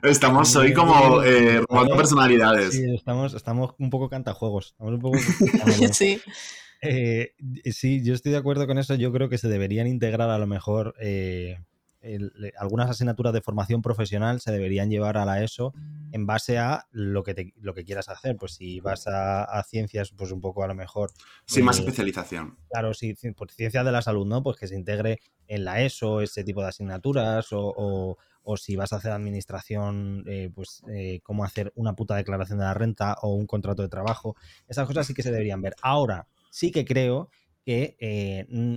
Estamos hoy como eh, robando personalidades. Sí, estamos, estamos un poco cantajuegos. Estamos un poco cantajuegos. sí. Eh, sí, yo estoy de acuerdo con eso. Yo creo que se deberían integrar a lo mejor eh, el- algunas asignaturas de formación profesional se deberían llevar a la ESO en base a lo que, te- lo que quieras hacer. Pues si vas a, a ciencias, pues un poco a lo mejor. Sin más eh, especialización. Claro, sí, pues ciencias de la salud, ¿no? Pues que se integre en la ESO ese tipo de asignaturas o, o- o si vas a hacer administración, eh, pues eh, cómo hacer una puta declaración de la renta o un contrato de trabajo. Esas cosas sí que se deberían ver. Ahora, sí que creo que, eh, mm,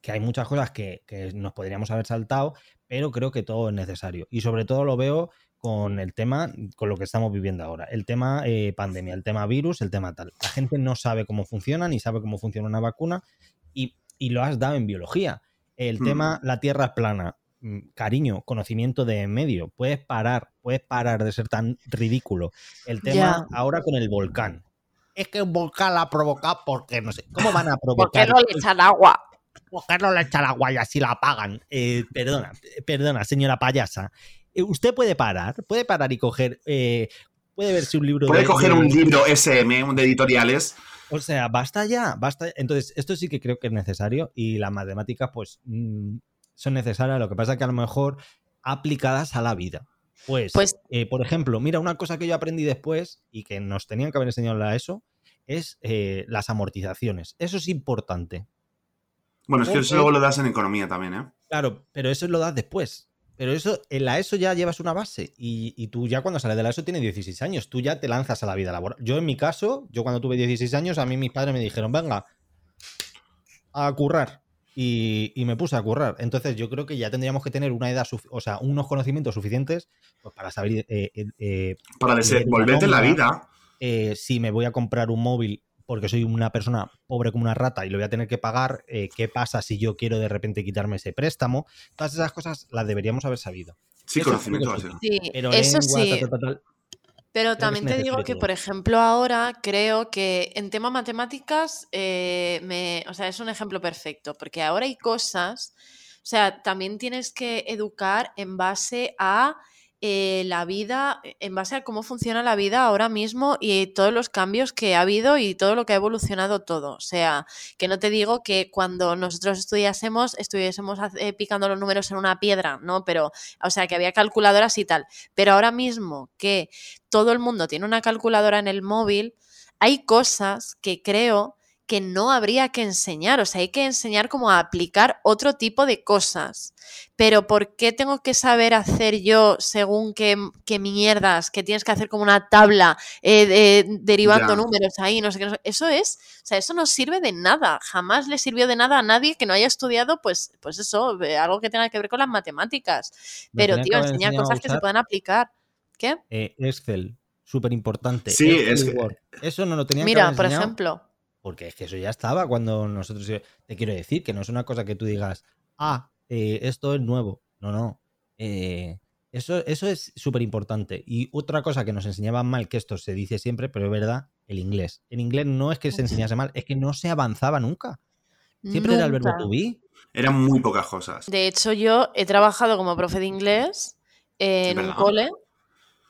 que hay muchas cosas que, que nos podríamos haber saltado, pero creo que todo es necesario. Y sobre todo lo veo con el tema, con lo que estamos viviendo ahora. El tema eh, pandemia, el tema virus, el tema tal. La gente no sabe cómo funciona, ni sabe cómo funciona una vacuna, y, y lo has dado en biología. El Hmm. tema, la Tierra es plana. mm, Cariño, conocimiento de medio. Puedes parar, puedes parar de ser tan ridículo. El tema ahora con el volcán. Es que un volcán la provoca porque no sé. ¿Cómo van a ¿Por provocar? qué no le echan agua? ¿Por qué no le echan agua y así la apagan? Eh, perdona, perdona, señora payasa. Eh, usted puede parar, puede parar y coger. eh, puede verse un libro Puede de- coger de- un libro SM, un de editoriales. o sea, basta ya, basta. Entonces, esto sí que creo que es necesario y las matemáticas, pues, mm, son necesarias. Lo que pasa es que a lo mejor aplicadas a la vida. Pues, Pues- eh, por ejemplo, mira, una cosa que yo aprendí después y que nos tenían que haber enseñado en la ESO es eh, las amortizaciones. Eso es importante. Bueno, es que eso luego lo das en economía también, ¿eh? Claro, pero eso lo das después. Pero eso, en la ESO ya llevas una base y, y tú ya cuando sales de la ESO tienes 16 años, tú ya te lanzas a la vida laboral. Yo en mi caso, yo cuando tuve 16 años, a mí mis padres me dijeron, venga, a currar. Y, y me puse a currar. Entonces yo creo que ya tendríamos que tener una edad, o sea, unos conocimientos suficientes pues, para saber eh, eh, eh, Para una desenvolverte en la vida. eh, si me voy a comprar un móvil porque soy una persona pobre como una rata y lo voy a tener que pagar, eh, ¿qué pasa si yo quiero de repente quitarme ese préstamo? Todas esas cosas las deberíamos haber sabido. Sí, Eso conocimiento básico. Sí, Pero eso lengua, sí. tal, tal, tal, Pero también te digo que, por ejemplo, ahora creo que en tema matemáticas, eh, me, o sea, es un ejemplo perfecto, porque ahora hay cosas, o sea, también tienes que educar en base a eh, la vida, en base a cómo funciona la vida ahora mismo y todos los cambios que ha habido y todo lo que ha evolucionado todo. O sea, que no te digo que cuando nosotros estudiásemos, estuviésemos eh, picando los números en una piedra, ¿no? Pero, o sea, que había calculadoras y tal. Pero ahora mismo que todo el mundo tiene una calculadora en el móvil, hay cosas que creo que no habría que enseñar. O sea, hay que enseñar cómo a aplicar otro tipo de cosas. Pero ¿por qué tengo que saber hacer yo según qué, qué mierdas? Que tienes que hacer como una tabla eh, derivando números ahí, no sé qué. Eso es, o sea, eso no sirve de nada. Jamás le sirvió de nada a nadie que no haya estudiado, pues, pues eso, eh, algo que tenga que ver con las matemáticas. Pero, tío, enseña cosas que se puedan aplicar. ¿Qué? Eh, Excel, súper importante. Sí, es Eso no lo tenía que Mira, por ejemplo porque es que eso ya estaba cuando nosotros... Te quiero decir que no es una cosa que tú digas, ah, eh, esto es nuevo. No, no. Eh, eso, eso es súper importante. Y otra cosa que nos enseñaban mal, que esto se dice siempre, pero es verdad, el inglés. El inglés no es que se enseñase mal, es que no se avanzaba nunca. Siempre era el verbo to be. Eran muy pocas cosas. De hecho, yo he trabajado como profe de inglés en un cole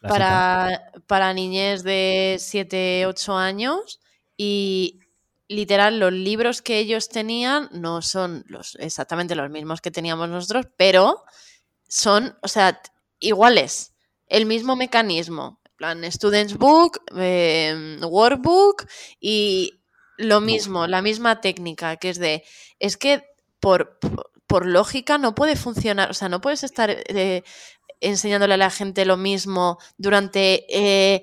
para, para niñez de 7, 8 años y literal, los libros que ellos tenían no son los, exactamente los mismos que teníamos nosotros, pero son, o sea, iguales. El mismo mecanismo. plan, Students Book, em, Workbook y lo mismo, la misma técnica, que es de, es que por, por, lógica no puede funcionar, o sea, no puedes estar eh, enseñándole a la gente lo mismo durante eh,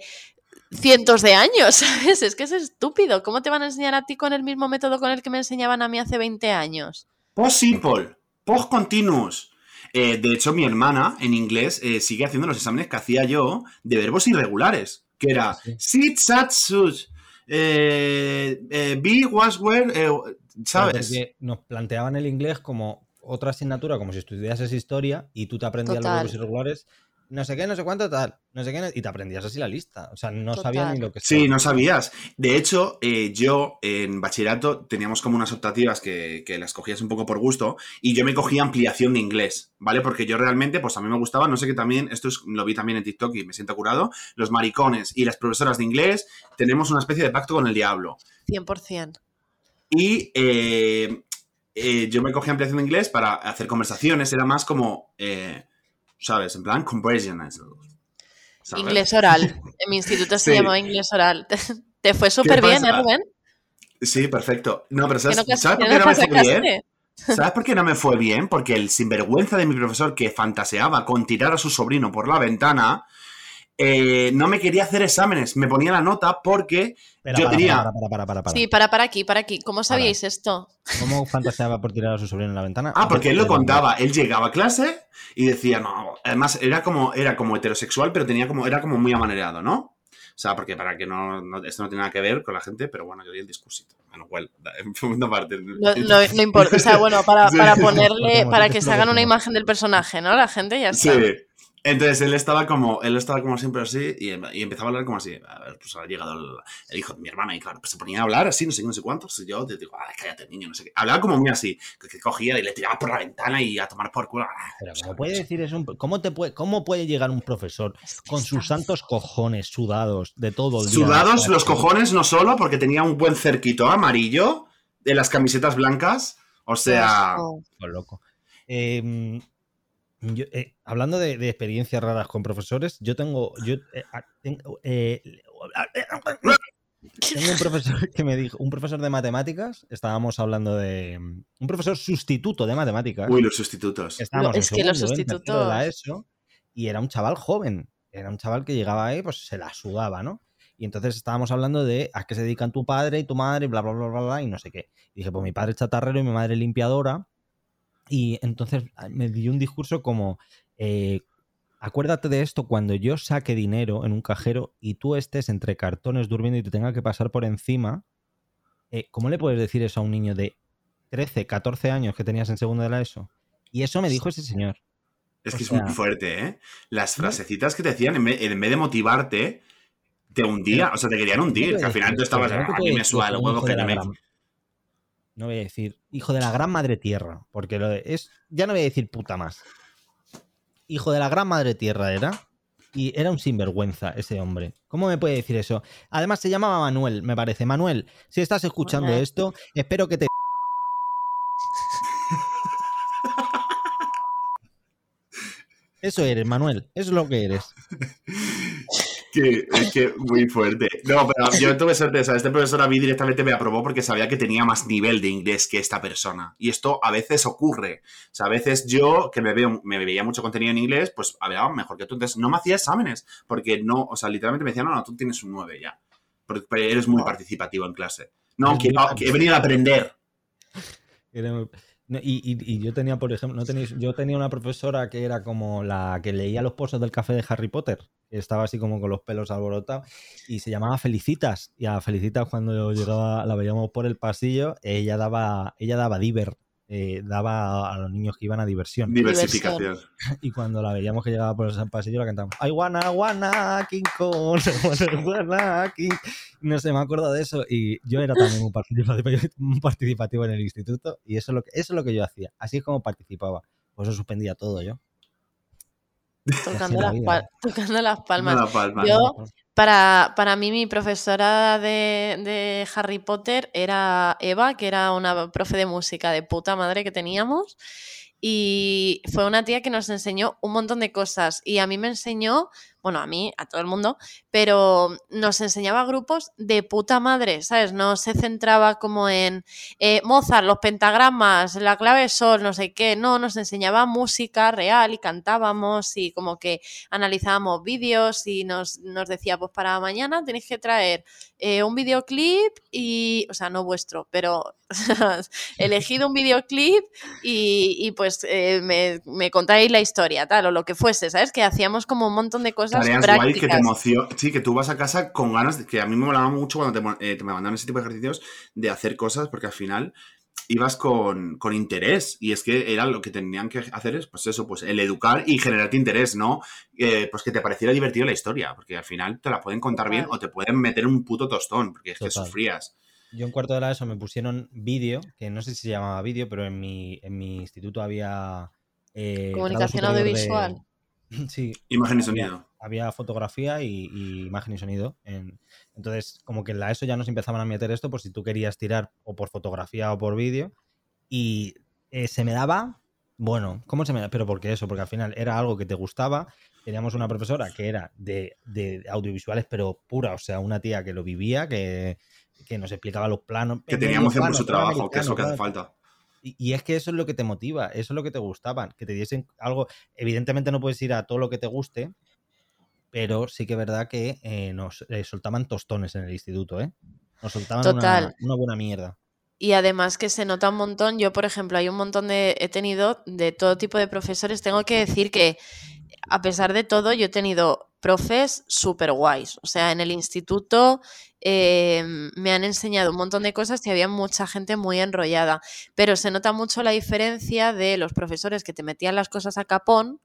cientos de años, ¿sabes? Es que es estúpido. ¿Cómo te van a enseñar a ti con el mismo método con el que me enseñaban a mí hace 20 años? Post simple, post continuous. Eh, de hecho, mi hermana en inglés eh, sigue haciendo los exámenes que hacía yo de verbos irregulares, que era sit, sat, sus, eh, be, was, were, ¿sabes? nos planteaban el inglés como otra asignatura, como si estudiases historia y tú te aprendías los verbos irregulares no sé qué, no sé cuánto, tal, no sé qué, y te aprendías así la lista. O sea, no sabías ni lo que Sí, no sabías. De hecho, eh, yo en bachillerato teníamos como unas optativas que, que, las cogías un poco por gusto, y yo me cogía ampliación de inglés, ¿vale? Porque yo realmente, pues a mí me gustaba, no sé qué también, esto lo vi también en TikTok y me siento curado, los maricones y las profesoras de inglés tenemos una especie de pacto con el diablo. 100%. Y eh, eh, yo me cogía ampliación de inglés para hacer conversaciones, era más como... ¿sabes? En plan, conversion. Inglés oral. En mi instituto se llamaba inglés oral. Te fue súper bien, ¿eh, Rubén? Sí, perfecto. No, pero ¿sabes, ¿sabes por qué no me fue bien? ¿Sabes por qué no me fue bien? Porque el sinvergüenza de mi profesor que fantaseaba con tirar a su sobrino por la ventana eh, no me quería hacer exámenes, me ponía la nota porque yo tenía... Para, para, sí, para, para aquí, para aquí. ¿Cómo sabíais esto? ¿Cómo fantaseaba por tirar a su sobrino en la ventana? Ah, porque él lo contaba. Él llegaba a clase y decía, no, además era como, era como heterosexual, pero tenía como, era como muy amanerado, ¿no? O sea, porque para que no, esto no tiene nada que ver con la gente, pero bueno, yo di el discursito. Bueno, well, en segunda parte. No, importa, o sea, bueno, para, para ponerle, para que se hagan una imagen del personaje, ¿no? La gente ya está. Sí. Entonces él estaba como, él estaba como siempre así y, empezaba a hablar como así. A ver, pues ha llegado el, hijo de mi hermana y claro, pues se ponía a hablar así, no sé qué, no sé cuántos. Y yo te digo, ay, cállate, niño, no sé qué. Hablaba como muy así, que, cogía y le tiraba por la ventana y a tomar por culo. Ah, Pero ¿cómo puede decir eso? ¿Cómo, te puede, ¿Cómo puede llegar un profesor con sus santos cojones sudados de todo el día? Sudados los cojones no solo porque tenía un buen cerquito amarillo de las camisetas blancas. O sea... loco. Eh, eh, hablando de, experiencias raras con profesores, yo tengo, yo eh, tengo, eh, tengo, un profesor que me dijo, un profesor de matemáticas, estábamos hablando de un profesor sustituto de matemáticas. Uy, los sustitutos. es que los sustitutos. ESO, y era un chaval joven, era un chaval que llegaba ahí, pues se la sudaba, ¿no? Y entonces estábamos hablando de a qué se dedican tu padre y tu madre y bla, bla, bla, bla, bla, y no sé qué. Y dije, pues mi padre es chatarrero y mi madre limpiadora. Y entonces ah, me dio un discurso como, eh, acuérdate de esto cuando yo saque dinero en un cajero y tú estés entre cartones durmiendo y te tenga que pasar por encima, eh, ¿cómo le puedes decir eso a un niño de 13, 14 años que tenías en segundo de la ESO? Y eso me dijo ese señor. Es que es muy fuerte, ¿eh? Las frasecitas que te decían, en vez, de motivarte, te hundía, o sea, te querían hundir, que al final tú estabas, a mí me suda el huevo que te me... No voy a decir hijo de la gran madre tierra, porque lo de- es. Ya no voy a decir puta más. Hijo de la gran madre tierra era. Y era un sinvergüenza ese hombre. ¿Cómo me puede decir eso? Además se llamaba Manuel, me parece. Manuel, si estás escuchando esto, espero que te... Eso eres, Manuel. Eso es lo que eres. Que, es que muy fuerte. No, pero yo tuve sea, este profesor a mí directamente me aprobó porque sabía que tenía más nivel de inglés que esta persona. Y esto a veces ocurre. O sea, a veces yo, que me, veo, me veía mucho contenido en inglés, pues hablaba mejor que tú. Entonces no me hacía exámenes. Porque no, o sea, literalmente me decían, no, no, tú tienes un 9 ya. Porque eres muy participativo en clase. No, que, no, que he venido a aprender. Era muy- Y- y yo tenía, por ejemplo, no tenéis, yo tenía una profesora que era como la que leía los pozos del café de Harry Potter, que estaba así como con los pelos alborotados, y se llamaba Felicitas. Y a Felicitas cuando llegaba, la veíamos por el pasillo, ella daba, ella daba diver, eh, daba a los niños que iban a diversión. Diversificación. Y cuando la veíamos que llegaba por el pasillo, la cantábamos. I wanna, wanna, King Kong, wanna, wanna, King. No sé, me acuerdo de eso. Y yo era también muy participativo, en el instituto. Y eso es, lo que, eso es lo que yo hacía. Así es como participaba. Por eso suspendía todo yo. Tocando, la las, vida. pal- tocando las palmas. Palma. Yo- Para, para mí, mi profesora de, de Harry Potter era Eva, que era una profe de música de puta madre que teníamos. Y fue una tía que nos enseñó un montón de cosas. Y a mí me enseñó, bueno, a mí, a todo el mundo, pero nos enseñaba grupos de puta madre, ¿sabes? No se centraba como en eh, Mozart, los pentagramas, la clave sol, no sé qué. No, nos enseñaba música real y cantábamos y como que analizábamos vídeos y nos, nos decía, pues para mañana tenéis que traer eh, un videoclip y, o sea, no vuestro, pero elegido un videoclip y, y, pues eh, me, me contáis la historia, tal, o lo que fuese, ¿sabes? Que hacíamos como un montón de cosas Tareas guay que te prácticas. emocionan. Sí, que tú vas a casa con ganas, de, que a mí me molaba mucho cuando te, eh, te me mandaban ese tipo de ejercicios de hacer cosas, porque al final ibas con, con interés y es que era lo que tenían que hacer es pues eso, pues el educar y generarte interés, ¿no? Eh, pues que te pareciera divertido la historia, porque al final te la pueden contar bien o te pueden meter un puto tostón, porque es que sufrías. Yo en cuarto de la ESO me pusieron vídeo, que no sé si se llamaba vídeo, pero en mi, en mi instituto había... eh, Comunicación de- audiovisual. Sí, Imagen y había- sonido. había fotografía y, y imagen y sonido. en- entonces, como que en la ESO ya nos empezaban a meter esto por si tú querías tirar o por fotografía o por vídeo. Y eh, se me daba, bueno, ¿cómo se me da? Pero porque eso, porque al final era algo que te gustaba. Teníamos una profesora que era de, de audiovisuales, pero pura, o sea, una tía que lo vivía, que, que nos explicaba los planos. Que en tenía medio emoción por plano, su trabajo, que es lo que hace falta. Y, y es que eso es lo que te motiva, eso es lo que te gustaban, que te diesen algo. Evidentemente no puedes ir a todo lo que te guste, pero sí que es verdad que eh, nos eh, soltaban tostones en el instituto, ¿eh? Nos soltaban Total. Una, una buena mierda. Y además que se nota un montón, yo por ejemplo, hay un montón de, he tenido de todo tipo de profesores, tengo que decir que a pesar de todo yo he tenido profes súper guays, o sea, en el instituto eh, me han enseñado un montón de cosas y había mucha gente muy enrollada, pero se nota mucho la diferencia de los profesores que te metían las cosas a capón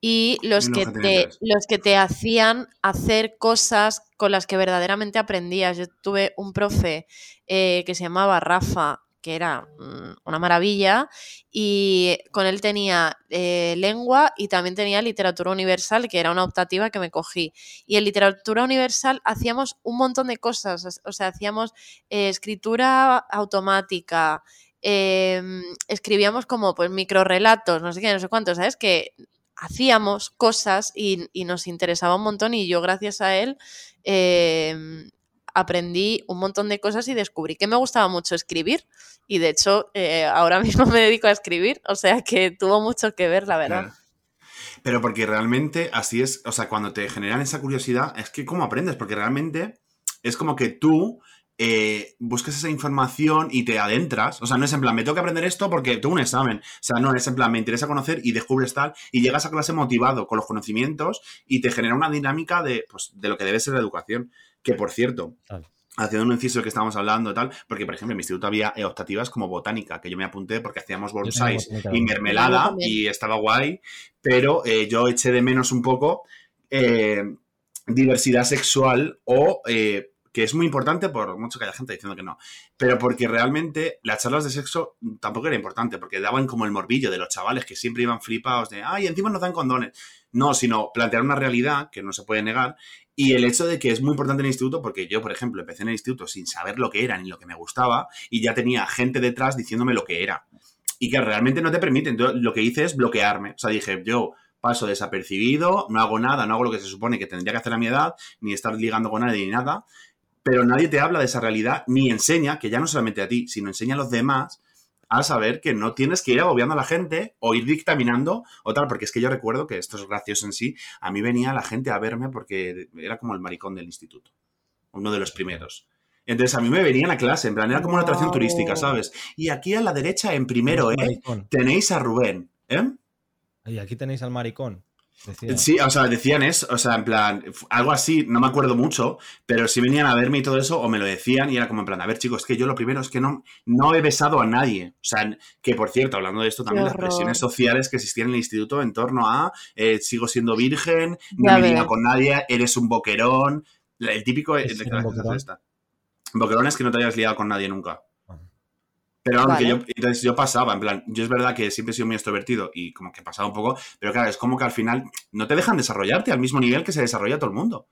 y los que, te, los que te hacían hacer cosas con las que verdaderamente aprendías. Yo tuve un profe eh, que se llamaba Rafa, que era mm, una maravilla, y con él tenía eh, lengua y también tenía literatura universal, que era una optativa que me cogí. Y en literatura universal hacíamos un montón de cosas, o- sea, hacíamos eh, escritura automática. em, escribíamos como pues microrelatos, no sé qué, no sé cuánto, ¿sabes? Que hacíamos cosas y, y nos interesaba un montón y yo gracias a él em, aprendí un montón de cosas y descubrí que me gustaba mucho escribir y de hecho eh, ahora mismo me dedico a escribir, o sea que tuvo mucho que ver, la verdad. Pero porque realmente así es, o sea, cuando te generan esa curiosidad, es que cómo aprendes, porque realmente es como que tú eh, buscas esa información y te adentras, o sea, no es en plan, me tengo que aprender esto porque tengo un examen, o sea, no, es en plan, me interesa conocer y descubres tal, y llegas a clase motivado con los conocimientos y te genera una dinámica de, pues, de lo que debe ser la educación, que por cierto, Claro. haciendo un inciso que estábamos hablando y tal, porque por ejemplo en mi instituto había optativas como botánica, que yo me apunté porque hacíamos botánica y mermelada y estaba guay, pero eh, yo eché de menos un poco eh, diversidad sexual o eh, que es muy importante por mucho que haya gente diciendo que no, pero porque realmente las charlas de sexo tampoco era importante, porque daban como el morbillo de los chavales que siempre iban flipados de, ay, encima nos dan condones. No, sino plantear una realidad que no se puede negar y el hecho de que es muy importante en el instituto, porque yo, por ejemplo, empecé en el instituto sin saber lo que era ni lo que me gustaba y ya tenía gente detrás diciéndome lo que era. Y que realmente no te permite. Entonces, lo que hice es bloquearme. O sea, dije, yo paso desapercibido, no hago nada, no hago lo que se supone que tendría que hacer a mi edad, ni estar ligando con nadie ni nada. Pero nadie te habla de esa realidad, ni enseña, que ya no solamente a ti, sino enseña a los demás a saber que no tienes que ir agobiando a la gente o ir dictaminando o tal, porque es que yo recuerdo que esto es gracioso en sí, a mí venía la gente a verme porque era como el maricón del instituto, uno de los primeros. Entonces a mí me venían a clase, en plan, era como una atracción turística, ¿sabes? Y aquí a la derecha, en primero, ¿eh? Tenéis a Rubén, ¿eh? Y aquí tenéis al maricón. Sí, o sea, decían eso, o sea, en plan, algo así, no me acuerdo mucho, pero si venían a verme y todo eso, o me lo decían y era como en plan, a ver chicos, es que yo lo primero es que no, no he besado a nadie. O sea, que por cierto, hablando de esto también, las presiones sociales que existían en el instituto en torno a eh, sigo siendo virgen, no me diga con nadie, eres un boquerón, el típico... ¿Es el, boquerón? boquerón es que no te hayas liado con nadie nunca. Pero aunque yo, entonces yo pasaba, en plan, yo es verdad que siempre he sido muy extrovertido y como que pasaba un poco, pero claro, es como que al final no te dejan desarrollarte al mismo nivel que se desarrolla todo el mundo.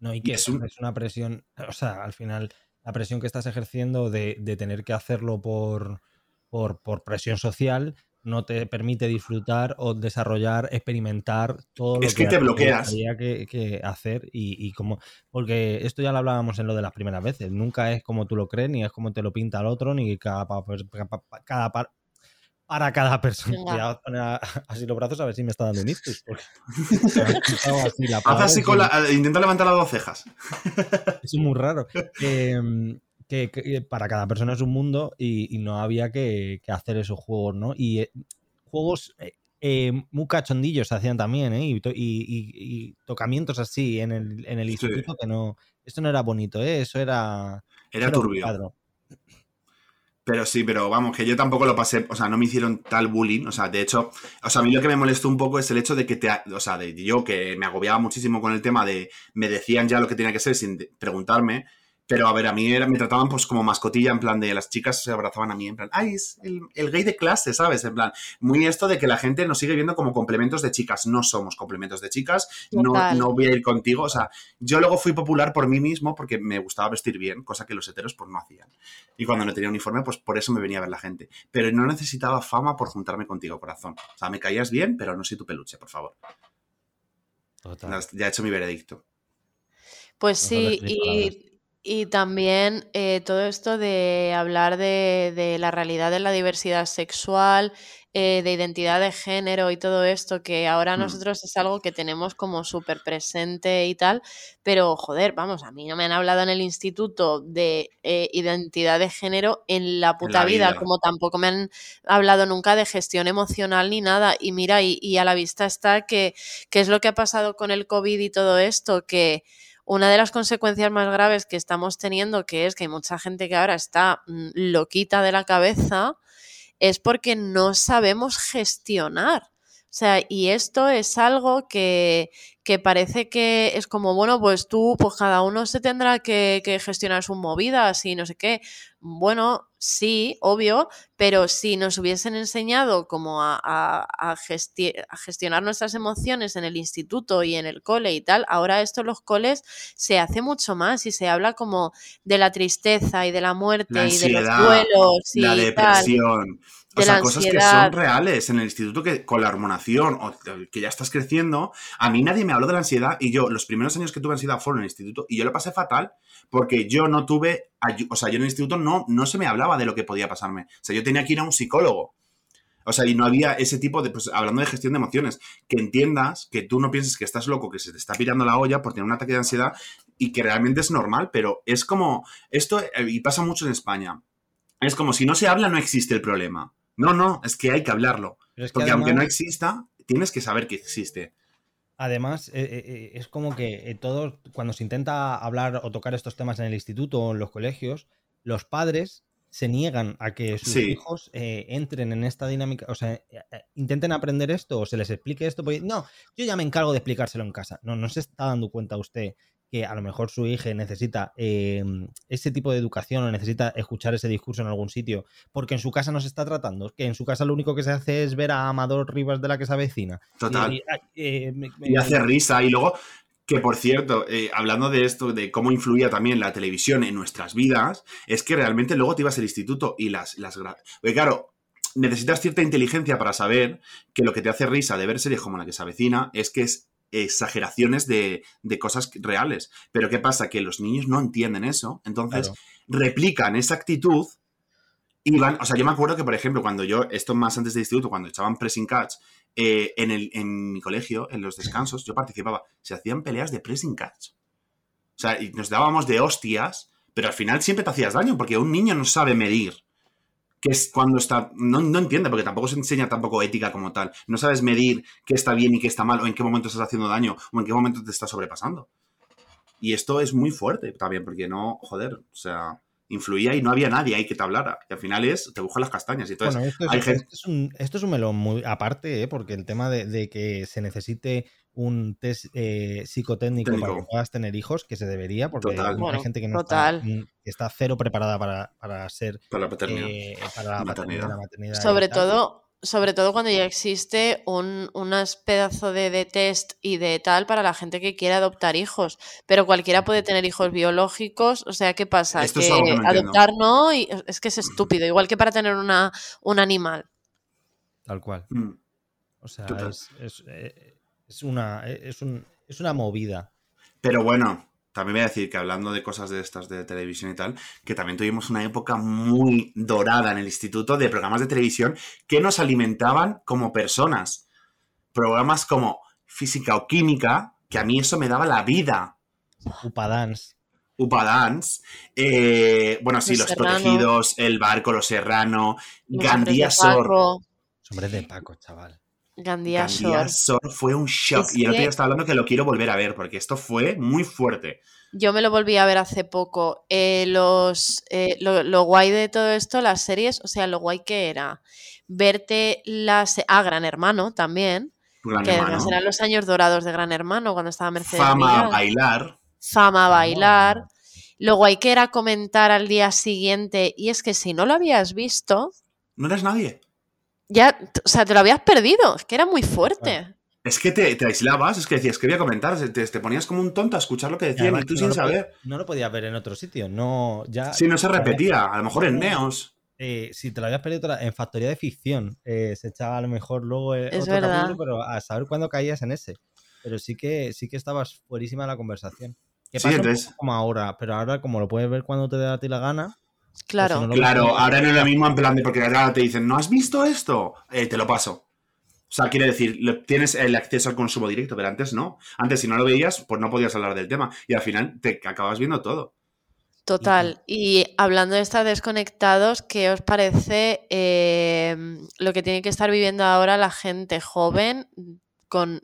No, y que es, es, una presión, o sea, al final la presión que estás ejerciendo de, de tener que hacerlo por, por, por, presión social no te permite disfrutar o desarrollar, experimentar todo lo que, te bloqueas. Que, que, hacer y, como porque esto ya lo hablábamos en lo de las primeras veces, nunca es como tú lo crees, ni es como te lo pinta el otro, ni cada, cada, para cada persona. Voy a poner así los brazos a ver si me está dando un ictus. Haz así con la, intenta levantar las dos cejas. Es muy raro. Eh, que, para cada persona es un mundo y, no había que, hacer esos juegos, ¿no? Y eh, juegos eh, eh, muy cachondillos se hacían también, ¿eh? Y, tocamientos así en el, en el instituto que no... Esto no era bonito, ¿eh? Eso era... Era, turbio. Pero sí, pero vamos, que yo tampoco lo pasé, o sea, no me hicieron tal bullying, o sea, de hecho, o sea, a mí lo que me molestó un poco es el hecho de que te, o sea, de yo que me agobiaba muchísimo con el tema de, me decían ya lo que tenía que ser sin preguntarme, pero a ver, a mí me trataban pues como mascotilla, en plan de las chicas se abrazaban a mí, en plan, ay, es el, gay de clase, ¿sabes? En plan, muy esto de que la gente nos sigue viendo como complementos de chicas. No somos complementos de chicas, no, no voy a ir contigo. O sea, yo luego fui popular por mí mismo porque me gustaba vestir bien, cosa que los heteros pues no hacían. Y cuando no tenía uniforme, pues por eso me venía a ver la gente. Pero no necesitaba fama por juntarme contigo, corazón. O sea, me caías bien, pero no soy tu peluche, por favor. Ya he hecho mi veredicto. Pues sí, y y también eh, todo esto de hablar de, la realidad de la diversidad sexual, eh, de identidad de género y todo esto, que ahora mm. nosotros es algo que tenemos como súper presente y tal, pero joder, vamos, a mí no me han hablado en el instituto de eh, identidad de género en la puta vida. como tampoco me han hablado nunca de gestión emocional ni nada. Y mira, y, y a la vista está que, que es lo que ha pasado con el COVID y todo esto, que una de las consecuencias más graves que estamos teniendo, que es que hay mucha gente que ahora está mm, loquita de la cabeza, es porque no sabemos gestionar. O sea, y esto es algo que, que parece que es como, bueno, pues tú, pues cada uno se tendrá que, gestionar sus movidas y no sé qué. Bueno, sí, obvio, pero si nos hubiesen enseñado como a, a, gestionar nuestras emociones en el instituto y en el cole y tal, ahora esto en los coles se hace mucho más y se habla como de la tristeza y de la muerte y de los duelos y la depresión. O sea, cosas que son reales en el instituto que con la hormonación o que ya estás creciendo, a mí nadie me habló de la ansiedad y yo, los primeros años que tuve ansiedad fueron en el instituto y yo lo pasé fatal porque yo no tuve, o sea, yo en el instituto no, no se me hablaba de lo que podía pasarme. O sea, yo tenía que ir a un psicólogo. O sea, y no había ese tipo de, pues hablando de gestión de emociones, que entiendas que tú no pienses que estás loco, que se te está pirando la olla por tener un ataque de ansiedad y que realmente es normal, pero es como, esto, eh, y pasa mucho en España, es como si no se habla no existe el problema. No, no, es que hay que hablarlo. porque aunque no exista, tienes que saber que existe. Además, eh, eh, eh, es como que todos, cuando se intenta hablar o tocar estos temas en el instituto o en los colegios, los padres se niegan a que sus hijos entren en esta dinámica, o sea, intenten aprender esto o se les explique esto, porque no, yo ya me encargo de explicárselo en casa. No, no se está dando cuenta usted que a lo mejor su hija necesita eh, ese tipo de educación o necesita escuchar ese discurso en algún sitio, porque en su casa no se está tratando, que en su casa lo único que se hace es ver a Amador Rivas de la que se avecina. Total. Y, y- eh, me- me- Y hace risa. Y luego, que por cierto, eh, hablando de esto, de cómo influía también la televisión en nuestras vidas, es que realmente luego te ibas al instituto y las... las Porque claro, necesitas cierta inteligencia para saber que lo que te hace risa de ver series como la que se avecina es que es exageraciones de, de cosas reales. Pero ¿qué pasa? Que los niños no entienden eso, entonces Claro. replican esa actitud y van, o sea, yo me acuerdo que, por ejemplo, cuando yo, esto más antes de instituto, cuando echaban pressing catch, eh, en, el, en mi colegio, en los descansos, yo participaba, se hacían peleas de pressing catch. O sea, y nos dábamos de hostias, pero al final siempre te hacías daño, porque un niño no sabe medir. Que es cuando está. No, no entiende, porque tampoco se enseña tampoco ética como tal. No sabes medir qué está bien y qué está mal, o en qué momento estás haciendo daño, o en qué momento te estás sobrepasando. Y esto es muy fuerte también, porque no, joder, o sea, influía y no había nadie ahí que te hablara. Y al final es, te buscan las castañas. Y entonces, Bueno, esto es, hay gente- esto es un, esto es un melón muy aparte, ¿eh? porque el tema de, de que se necesite un test eh, psicotécnico para que puedas tener hijos, que se debería, porque Total. hay Bueno, gente que no total. está, cero preparada para, para ser para la paternidad. eh, para la Maternidad. paternidad, la maternidad y Sobre tal. todo, sobre todo cuando ya existe un unas pedazo de, de test y de tal para la gente que quiere adoptar hijos. Pero cualquiera puede tener hijos biológicos. O sea, ¿qué pasa? Esto es que algo que no entiendo. adoptar no, y es que es estúpido. Igual que para tener una, un animal. Tal cual. Mm. O sea, es, es, eh, es una, es, un- es una movida. Pero bueno, también voy a decir que hablando de cosas de estas de televisión y tal, que también tuvimos una época muy dorada en el instituto de programas de televisión que nos alimentaban como personas. Programas como física o química, que a mí eso me daba la vida. Upadance. Upadance, eh, bueno, sí, Los. Protegidos, El Barco, Los Serrano, Gandía Sor. Paco, Hombres de Paco, chaval. Gandía Gandía fue un shock. Es y el otro día estaba hablando que lo quiero volver a ver, porque esto fue muy fuerte. Yo me lo volví a ver hace poco. Eh, los, eh, lo, lo guay de todo esto, las series, o sea, lo guay que era verte las... Ah, Gran Hermano también, Gran que hermano. eran los años dorados de Gran Hermano, cuando estaba Mercedes Fama, Milán. bailar. Fama, bailar. Lo guay que era comentar al día siguiente, y es que si no lo habías visto, No eres nadie. Ya, o sea, te lo habías perdido, es que era muy fuerte. Es que te, te aislabas, es que decías que voy a comentar, te, te ponías como un tonto a escuchar lo que decían y, tú sin saber. no lo podías ver en otro sitio. No, ya. Sí, no se repetía, a lo mejor en Neos. eh, si te lo habías perdido en Factoría de Ficción, eh, se echaba a lo mejor luego eh, Es otro verdad. capítulo, pero a saber cuándo caías en ese. Pero sí que sí que estabas fuerísima de la conversación. Que Sí, pasa un entonces- poco como ahora, pero ahora como lo puedes ver cuando te dé a ti la gana. Claro. no Claro, ahora no es lo mismo en plan de porque ahora te dicen, ¿no has visto esto? Eh, te lo paso. O sea, quiere decir, tienes el acceso al consumo directo, pero antes no. Antes, si no lo veías, pues no podías hablar del tema. Y al final te acabas viendo todo. Total. Y hablando de estar desconectados, ¿qué os parece eh, lo que tiene que estar viviendo ahora la gente joven con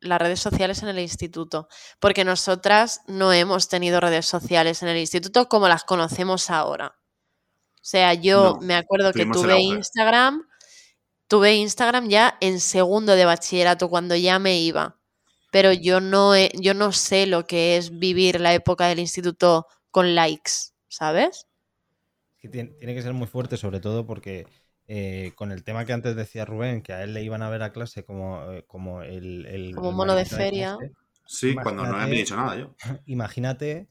las redes sociales en el instituto? Porque nosotras no hemos tenido redes sociales en el instituto como las conocemos ahora. O sea, yo No, me acuerdo que tuve. Instagram, tuve Instagram ya en segundo de bachillerato, cuando ya me iba. Pero yo no, he- yo no sé lo que es vivir la época del instituto con likes, ¿sabes? que tiene, tiene que ser muy fuerte, sobre todo porque eh, con el tema que antes decía Rubén, que a él le iban a ver a clase como, eh, como el, el- Como el mono de feria. clase, Sí, cuando no Imagínate- había dicho nada yo. imagínate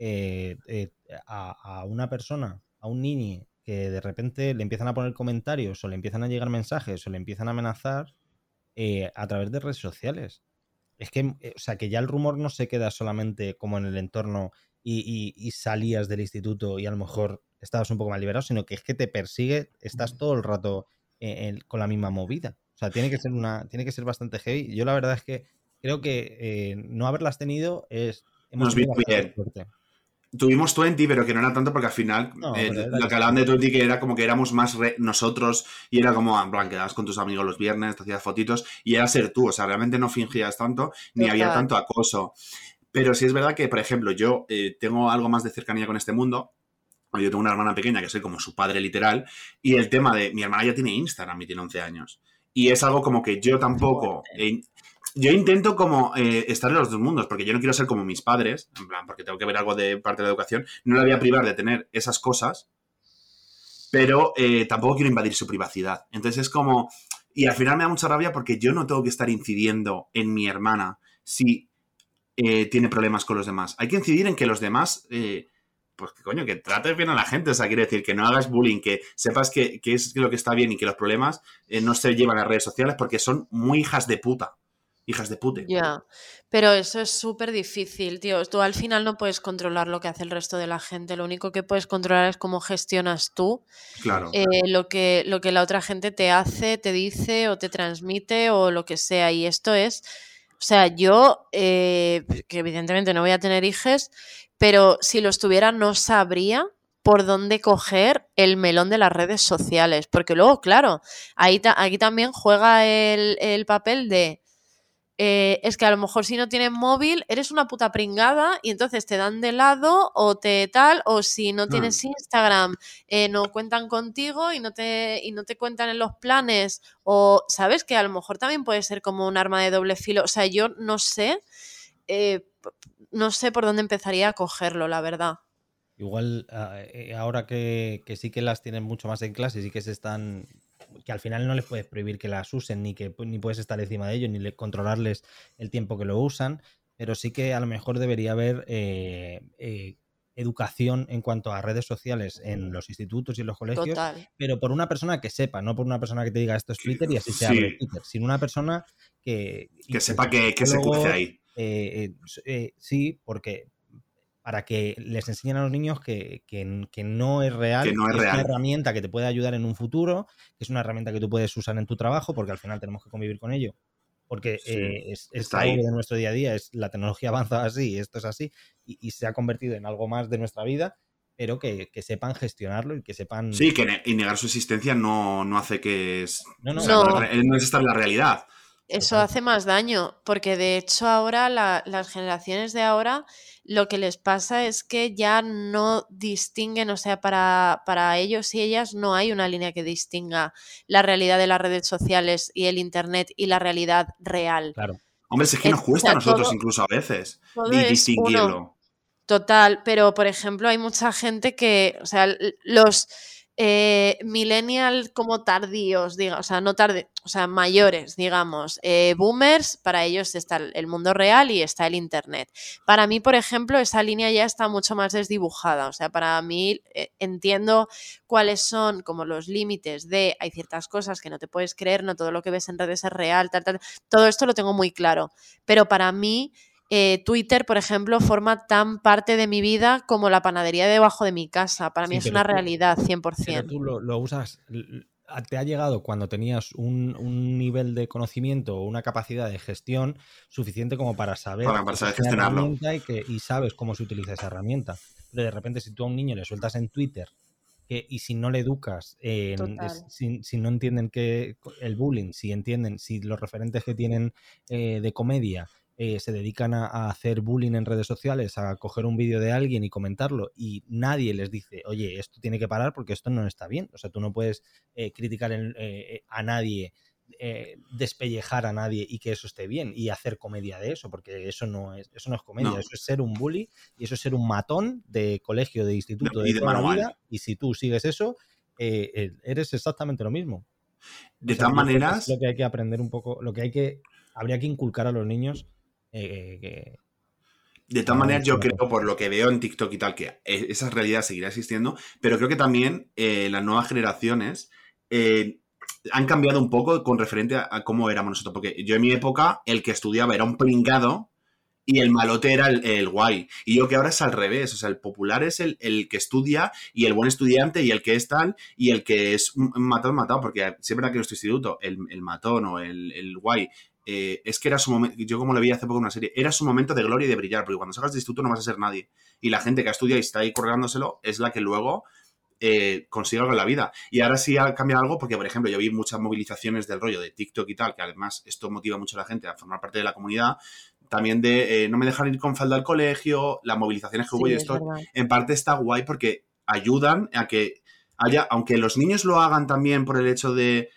eh, eh, a, a una persona, a un niño, que de repente le empiezan a poner comentarios o le empiezan a llegar mensajes o le empiezan a amenazar eh, a través de redes sociales. Es que, eh, o sea, que ya el rumor no se queda solamente como en el entorno y, y- y salías del instituto y a lo mejor estabas un poco más liberado, sino que es que te persigue, estás todo el rato eh, en- con la misma movida. O sea, tiene que ser una, tiene que ser bastante heavy. Yo la verdad es que creo que eh, no haberlas tenido es hemos Nos bien. suerte. Tuvimos 20, pero que no era tanto porque al final No, eh, lo que hablaban de 20 que era como que éramos más re- nosotros y era como, en plan, quedabas con tus amigos los viernes, te hacías fotitos y era ser tú, o sea, realmente no fingías tanto ni había tanto acoso. Pero sí es verdad que, por ejemplo, yo eh, tengo algo más de cercanía con este mundo. Yo tengo una hermana pequeña que soy como su padre literal y el tema de mi hermana ya tiene Instagram y tiene 11 años. Y es algo como que yo tampoco... eh, yo intento como eh, estar en los dos mundos, porque yo no quiero ser como mis padres, en plan, porque tengo que ver algo de parte de la educación. No le voy a privar de tener esas cosas, pero eh, tampoco quiero invadir su privacidad. Entonces es como... Y al final me da mucha rabia porque yo no tengo que estar incidiendo en mi hermana si eh, tiene problemas con los demás. Hay que incidir en que los demás, pues que coño, que trates bien a la gente. O sea, quiere decir que no hagas bullying, que sepas que, que es lo que está bien y que los problemas no se llevan a redes sociales porque son muy hijas de puta. Hijas de pute. Ya, pero eso es súper difícil, tío. Tú al final no puedes controlar lo que hace el resto de la gente. Lo único que puedes controlar es cómo gestionas tú Claro. eh, lo, que, lo que la otra gente te hace, te dice o te transmite o lo que sea. Y esto es, o sea, yo, eh, que evidentemente no voy a tener hijos, pero si los tuviera no sabría por dónde coger el melón de las redes sociales. Porque luego, claro, ahí ta- aquí también juega el, el papel de... eh, es que a lo mejor si no tienes móvil eres una puta pringada y entonces te dan de lado o te tal, o si no tienes Instagram eh, no cuentan contigo y no, te, y no te cuentan en los planes, o sabes que a lo mejor también puede ser como un arma de doble filo. O sea, yo no sé, eh, no sé por dónde empezaría a cogerlo, la verdad. Igual ah, ahora que, que sí que las tienen mucho más en clase, sí que se están. Que al final no les puedes prohibir que las usen, ni que ni puedes estar encima de ellos, ni le- controlarles el tiempo que lo usan, pero sí que a lo mejor debería haber eh, eh, educación en cuanto a redes sociales en los institutos y en los colegios, Total. pero por una persona que sepa, no por una persona que te diga esto es Twitter y así se Sí. abre Twitter, sino una persona que. Que sepa que, que se luego, ahí. eh, eh, eh, sí, porque para que les enseñen a los niños que, que- que no es real, Que no es una real. herramienta que te puede ayudar en un futuro, que es una herramienta que tú puedes usar en tu trabajo, porque al final tenemos que convivir con ello. Porque Sí, eh, es, es está algo ahí. de nuestro día a día, es la tecnología avanza así, esto es así, y, y se ha convertido en algo más de nuestra vida, pero que, que sepan gestionarlo y que sepan... Sí, que ne- y negar su existencia no, no hace que es. No, no, o sea, No. no es estar en la realidad. Eso hace más daño, porque de hecho ahora la- las generaciones de ahora lo que les pasa es que ya no distinguen, o sea, para, para ellos y ellas no hay una línea que distinga la realidad de las redes sociales y el Internet y la realidad real. Claro. Hombre, es que nos o cuesta sea, a nosotros todo- incluso a veces distinguirlo. Total, pero por ejemplo hay mucha gente que, o sea, los eh, millennial como tardíos, diga, o sea, no tarde, o sea, mayores, digamos, eh, boomers, para ellos está el mundo real y está el internet. Para mí, por ejemplo, esa línea ya está mucho más desdibujada, o sea, para mí eh, entiendo cuáles son como los límites de hay ciertas cosas que no te puedes creer, no todo lo que ves en redes es real, tal, tal, todo esto lo tengo muy claro, pero para mí eh, Twitter, por ejemplo, forma tan parte de mi vida como la panadería debajo de mi casa. Para mí Sí, es pero una tú- realidad, Pero 100%. tú lo, lo usas, te ha llegado cuando tenías un, un nivel de conocimiento o una capacidad de gestión suficiente como para saber, Para- que una gestionarlo. y, que, y sabes cómo se utiliza esa herramienta. Pero de repente si tú a un niño le sueltas en Twitter que, y si no le educas, en- Total. es- si, si no entienden que el bullying, si entienden, si los referentes que tienen eh, de comedia eh, se dedican a, a hacer bullying en redes sociales, a coger un vídeo de alguien y comentarlo, y nadie les dice, oye, esto tiene que parar porque esto no está bien. O sea, tú no puedes eh, criticar en- eh, a nadie, despellejar a nadie y que eso esté bien y hacer comedia de eso, porque eso no es, eso no es comedia, No. eso es ser un bully y eso es ser un matón de colegio, de instituto, Y de, de toda la vida, y si tú sigues eso, eres exactamente lo mismo. De O sea, todas maneras, lo que hay que aprender un poco, lo que hay que, habría que inculcar a los niños eh, que- De todas Ah, maneras, yo creo, por lo que veo en TikTok y tal, que e- esa realidad seguirá existiendo, pero creo que también eh, las nuevas generaciones eh, han cambiado un poco con referente a, a cómo éramos nosotros. Porque yo en mi época, el que estudiaba era un pringado y el malote era el, el guay. Y yo que ahora es al revés. O sea, el popular es el, el que estudia y el buen estudiante y el que es tal y el que es un matón matado. Porque siempre que en nuestro instituto, el, el matón o el, el guay eh, es que era su momento, yo como lo vi hace poco en una serie, era su momento de gloria y de brillar, porque cuando salgas de instituto no vas a ser nadie. Y la gente que ha estudiado y está ahí colgándoselo es la que luego eh, consigue algo en la vida. Y ahora sí ha cambiado algo, porque por ejemplo yo vi muchas movilizaciones del rollo de TikTok y tal, que además esto motiva mucho a la gente a formar parte de la comunidad, también de eh, no me dejan ir con falda al colegio, las movilizaciones que hubo Sí, y es esto en parte está guay porque ayudan a que haya, aunque los niños lo hagan también por el hecho de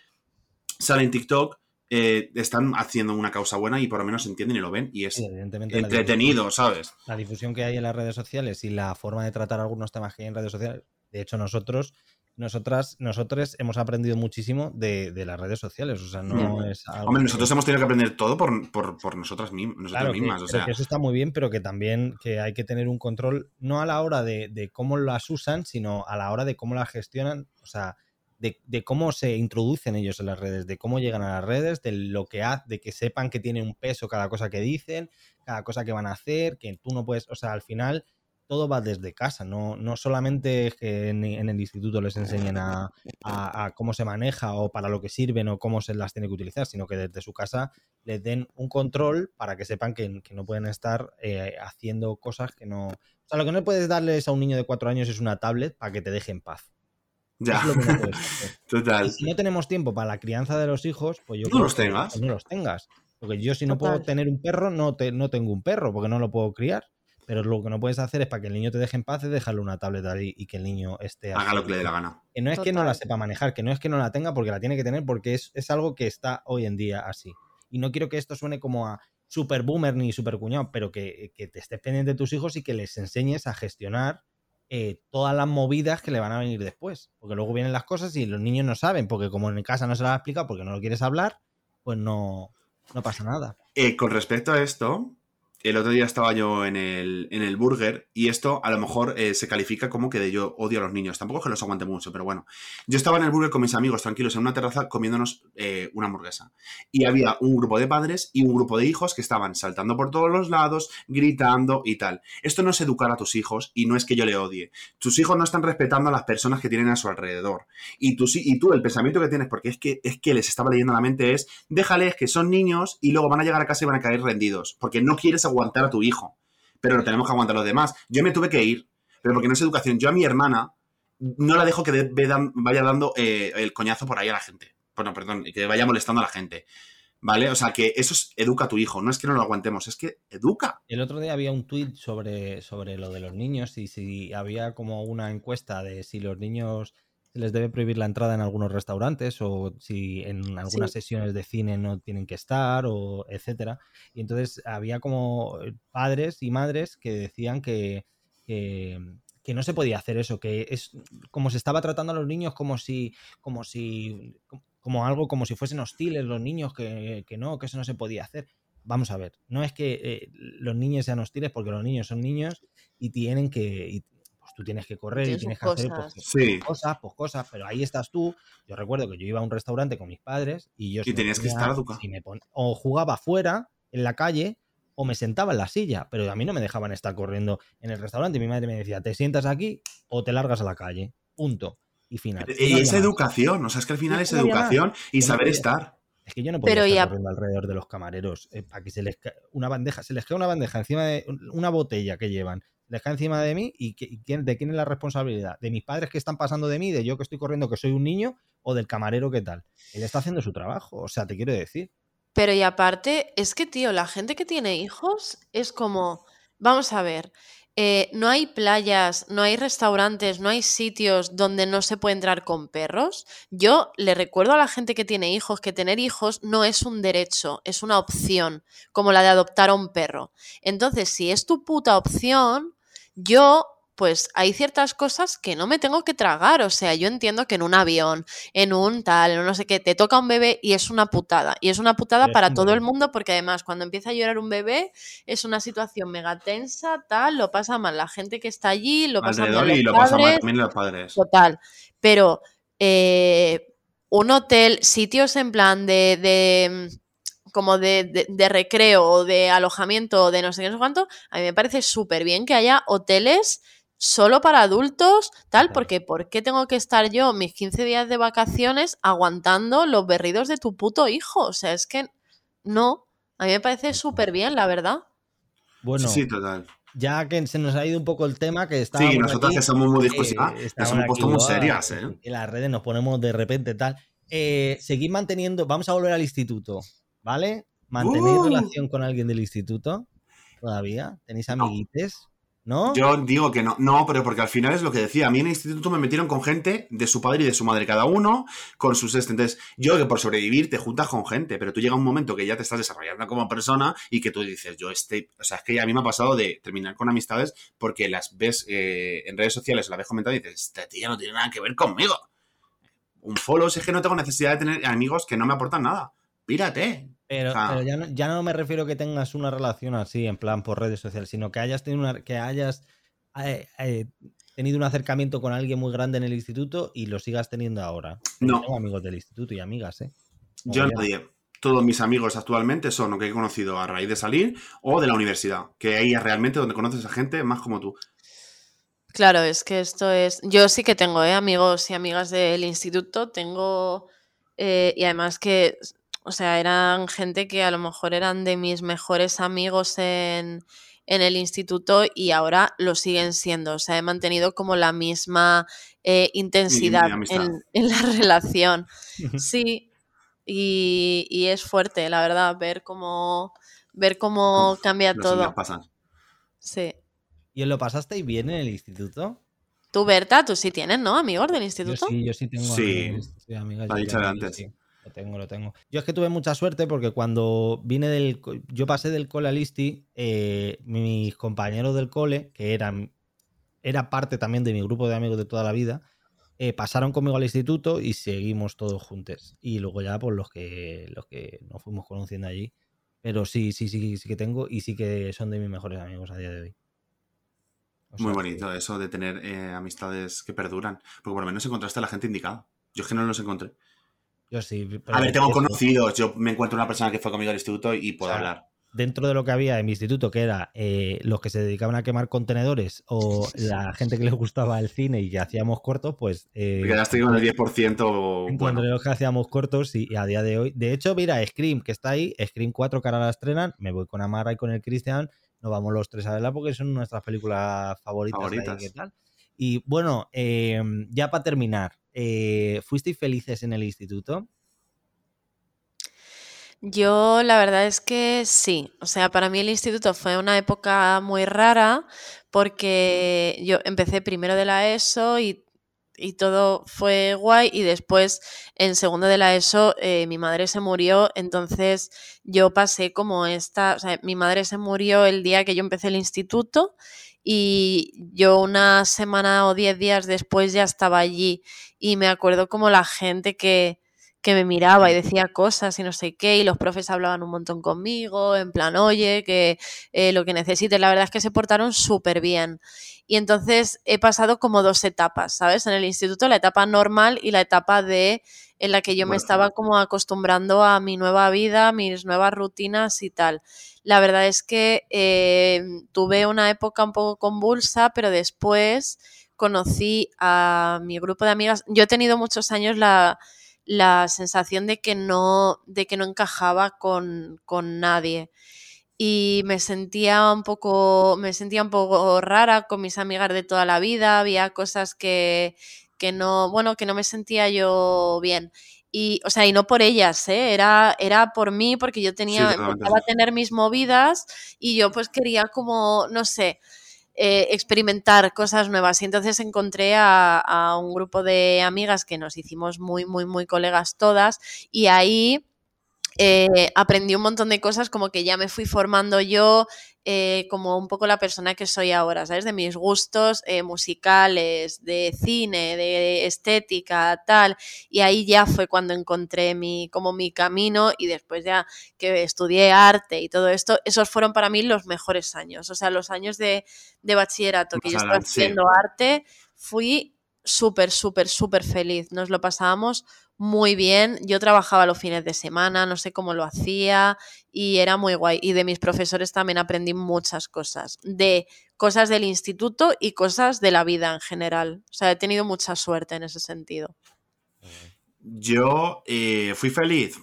salen en TikTok, eh, están haciendo una causa buena y por lo menos se entienden y lo ven y es Sí, evidentemente la entretenido, ¿sabes? la difusión que hay en las redes sociales y la forma de tratar algunos temas que hay en redes sociales. De hecho, nosotros, nosotras, nosotros hemos aprendido muchísimo de, de las redes sociales. O sea, no Mm. es algo Hombre, que- nosotros hemos tenido que aprender todo por, por, por nosotras, Claro, que, mismas. O pero sea, que eso está muy bien, pero que también que hay que tener un control, no a la hora de, de cómo las usan, sino a la hora de cómo las gestionan, o sea, de, cómo se introducen ellos en las redes, de cómo llegan a las redes, de lo que ha, de que sepan que tiene un peso cada cosa que dicen, cada cosa que van a hacer, que tú no puedes, o sea, al final todo va desde casa, no, no solamente que en, el instituto les enseñen a, a- cómo se maneja o para lo que sirven o cómo se las tiene que utilizar, sino que desde su casa les den un control para que sepan que, que no pueden estar eh, haciendo cosas que no... O sea, lo que no puedes darles a un niño de cuatro años es una tablet para que te deje en paz. Ya, Eso es lo que no puedes hacer. Y total. si no tenemos tiempo para la crianza de los hijos, pues yo No creo los que- tengas. pues no los tengas. Porque yo si no Total. puedo tener un perro, no, te, no tengo un perro, porque no lo puedo criar. Pero lo que no puedes hacer es para que el niño te deje en paz es dejarle una tablet ahí y que el niño esté... Haga lo que le dé la gana. Que no es que no la sepa manejar, que no es que no la tenga porque la tiene que tener porque es, es algo que está hoy en día así. Y no quiero que esto suene como a super boomer ni super cuñado, pero que, que te estés pendiente de tus hijos y que les enseñes a gestionar eh, todas las movidas que le van a venir después. Porque luego vienen las cosas y los niños no saben, porque como en casa no se las ha explicado porque no lo quieres hablar, pues no, no pasa nada. Eh, con respecto a esto, el otro día estaba yo en el, en el burger y esto a lo mejor eh, se califica como que de yo odio a los niños. Tampoco es que los aguante mucho, pero bueno. Yo estaba en el burger con mis amigos tranquilos en una terraza comiéndonos eh, una hamburguesa. Y había un grupo de padres y un grupo de hijos que estaban saltando por todos los lados, gritando y tal. Esto no es educar a tus hijos y no es que yo le odie. Tus hijos no están respetando a las personas que tienen a su alrededor. Y tú, y tú el pensamiento que tienes, porque es que, es que les estaba leyendo la mente, es déjales que son niños y luego van a llegar a casa y van a caer rendidos, porque no quieres aguantar a tu hijo, pero lo tenemos que aguantar los demás. Yo me tuve que ir, pero porque no es educación. Yo a mi hermana no la dejo que vaya dando eh, el coñazo por ahí a la gente. Bueno, perdón, que vaya molestando a la gente. ¿Vale? O sea, que eso es educa a tu hijo, no es que no lo aguantemos, es que educa. El otro día había un tuit sobre, sobre lo de los niños y si había como una encuesta de si los niños les debe prohibir la entrada en algunos restaurantes o si en algunas Sí. sesiones de cine no tienen que estar o etcétera. Y entonces había como padres y madres que decían que, que, que no se podía hacer eso, que es como se estaba tratando a los niños como si, como si, como algo como si fuesen hostiles los niños, que, que no, que eso no se podía hacer vamos a ver, no es que eh, los niños sean hostiles porque los niños son niños y tienen que, y, tú tienes que correr y tienes que hacer pues, cosas. Sí. cosas, pues cosas, pero ahí estás tú. Yo recuerdo que yo iba a un restaurante con mis padres y yo Y tenías que estar educado. si me pon- o jugaba fuera en la calle o me sentaba en la silla, pero a mí no me dejaban estar corriendo en el restaurante. Mi madre me decía, te sientas aquí o te largas a la calle. Punto. Y final. Y No es había más. educación, o sea, es que al final No es más. educación y saber estar. Es que yo no podía Pero estar ya- corriendo alrededor de los camareros eh, para que se les cae una bandeja, se les cae una bandeja encima de una botella que llevan, les cae encima de mí y, quién- de quién es la responsabilidad, de mis padres que están pasando de mí, de yo que estoy corriendo que soy un niño o del camarero que tal. Él está haciendo su trabajo, o sea, te quiero decir. Pero y aparte, es que, tío, la gente que tiene hijos es como, vamos a ver, eh, no hay playas, no hay restaurantes, no hay sitios donde no se puede entrar con perros. Yo le recuerdo a la gente que tiene hijos que tener hijos no es un derecho, es una opción, como la de adoptar a un perro. Entonces, si es tu puta opción, yo... Pues hay ciertas cosas que no me tengo que tragar. O sea, yo entiendo que en un avión, en un tal, en un no sé qué, te toca un bebé y es una putada. Y es una putada para todo el mundo porque además cuando empieza a llorar un bebé es una situación mega tensa, tal, lo pasa mal la gente que está allí, lo pasa Alrededor mal y lo pasan mal también los padres. total. Pero eh, un hotel, sitios en plan de... de, mm, como de, de- de recreo o de alojamiento o de no sé qué, no sé cuánto, a mí me parece súper bien que haya hoteles solo para adultos, tal, Claro. porque ¿por qué tengo que estar yo mis 15 días de vacaciones aguantando los berridos de tu puto hijo? O sea, es que no, a mí me parece súper bien, la verdad. Bueno, Sí, sí, total. ya que se nos ha ido un poco el tema, que estábamos Sí, nosotras aquí, que somos muy eh, discursivas, nos estaban hemos aquí, puesto muy serias, ¿eh? En las redes nos ponemos de repente tal. Eh, seguid manteniendo, vamos a volver al instituto, ¿vale? ¿Mantenéis Uh. relación con alguien del instituto todavía? ¿Tenéis amiguites? ¿no? Yo digo que no, no, pero porque al final es lo que decía. A mí en el instituto me metieron con gente de su padre y de su madre, cada uno con sus. Entonces, yo que por sobrevivir te juntas con gente, pero tú llega un momento que ya te estás desarrollando como persona y que tú dices, yo este. O sea, es que a mí me ha pasado de terminar con amistades porque las ves eh, en redes sociales las ves comentando y dices, esta tía no tiene nada que ver conmigo. Un follow es que no tengo necesidad de tener amigos que no me aportan nada. Pírate. Pero, pero ya, no, ya no me refiero que tengas una relación así, en plan por redes sociales, sino que hayas tenido, una- que hayas eh, eh, tenido un acercamiento con alguien muy grande en el instituto y lo sigas teniendo ahora. Yo No. Tengo amigos del instituto y amigas, ¿eh? Yo nadie. Todos mis amigos actualmente son o que he conocido a raíz de salir o de la universidad, que ahí es realmente donde conoces a gente más como tú. Claro, es que esto es. Yo sí que tengo ¿eh? amigos y amigas del instituto, tengo. eh, y además que, o sea, eran gente que a lo mejor eran de mis mejores amigos en, en el instituto y ahora lo siguen siendo. O sea, he mantenido como la misma eh, intensidad en, en la relación. Sí, y, y es fuerte, la verdad, ver cómo, ver cómo Uf, cambia todo. pasan. Sí. ¿Y os lo pasasteis bien en el instituto? Tú, Berta, tú sí tienes, ¿no? Amigos del Yo instituto. sí, yo sí tengo Sí. amigos, sí, amigas, Lo ha yo dicho antes. sí, lo tengo, lo tengo. Yo es que tuve mucha suerte porque cuando vine del... Yo pasé del cole al ISTI, eh, mis compañeros del cole, que eran... Era parte también de mi grupo de amigos de toda la vida, eh, pasaron conmigo al instituto y seguimos todos juntos. Y luego ya, pues los que, los que nos fuimos conociendo allí. Pero sí, sí, sí, sí que tengo y sí que son de mis mejores amigos a día de hoy. O Muy que- bonito eso de tener eh, amistades que perduran. Porque por lo menos encontraste a la gente indicada. Yo es que no los encontré. Yo sí. pero A ver, tengo conocidos. Yo me encuentro una persona que fue conmigo al instituto y puedo O sea, hablar. dentro de lo que había en mi instituto, que era eh, los que se dedicaban a quemar contenedores o la gente que les gustaba el cine y que hacíamos cortos, pues... eh, quedaste con el 10% entre bueno. los que hacíamos cortos y, y a día de hoy... De hecho, mira, Scream, que está ahí, Scream 4 que ahora la estrenan, me voy con Amara y con el Christian, nos vamos los tres a verla porque son nuestras películas favoritas. ahí, Favoritas. ¿qué tal? Y bueno, eh, ya para terminar, eh, ¿fuisteis felices en el instituto? Yo la verdad es que sí. O sea, para mí el instituto fue una época muy rara porque yo empecé primero de la ESO y, y todo fue guay y después en segundo de la ESO eh, mi madre se murió, entonces yo pasé como esta, o sea, mi madre se murió el día que yo empecé el instituto y yo una semana o diez días después ya estaba allí. Y me acuerdo como la gente que que me miraba y decía cosas y no sé qué, y los profes hablaban un montón conmigo, en plan, oye, que eh, lo que necesites, la verdad es que se portaron súper bien. Y entonces he pasado como dos etapas, ¿sabes? En el instituto, la etapa normal y la etapa de en la que yo me estaba como acostumbrando a mi nueva vida, mis nuevas rutinas y tal. La verdad es que eh, tuve una época un poco convulsa, pero después conocí a mi grupo de amigas. Yo he tenido muchos años la, la sensación de que no, de que no encajaba con, con nadie. Y me sentía un poco, me sentía un poco rara con mis amigas de toda la vida. Había cosas que, que no, bueno, que no me sentía yo bien. Y, o sea, y no por ellas, ¿eh? era, era por mí, porque yo tenía, empezaba a tener mis movidas y yo pues quería como, no sé, eh, experimentar cosas nuevas. Y entonces encontré a, a un grupo de amigas que nos hicimos muy, muy, muy colegas todas y ahí eh, aprendí un montón de cosas como que ya me fui formando yo eh, como un poco la persona que soy ahora, ¿sabes? De mis gustos eh, musicales, de cine, de estética, tal. Y ahí ya fue cuando encontré mi, como mi camino y después ya que estudié arte y todo esto, esos fueron para mí los mejores años. O sea, los años de, de bachillerato que Más yo estaba haciendo arte, fui súper, súper, súper feliz. Nos lo pasábamos muy bien. Yo trabajaba los fines de semana, no sé cómo lo hacía y era muy guay. Y de mis profesores también aprendí muchas cosas, de cosas del instituto y cosas de la vida en general. O sea, he tenido mucha suerte en ese sentido. Yo eh, fui feliz.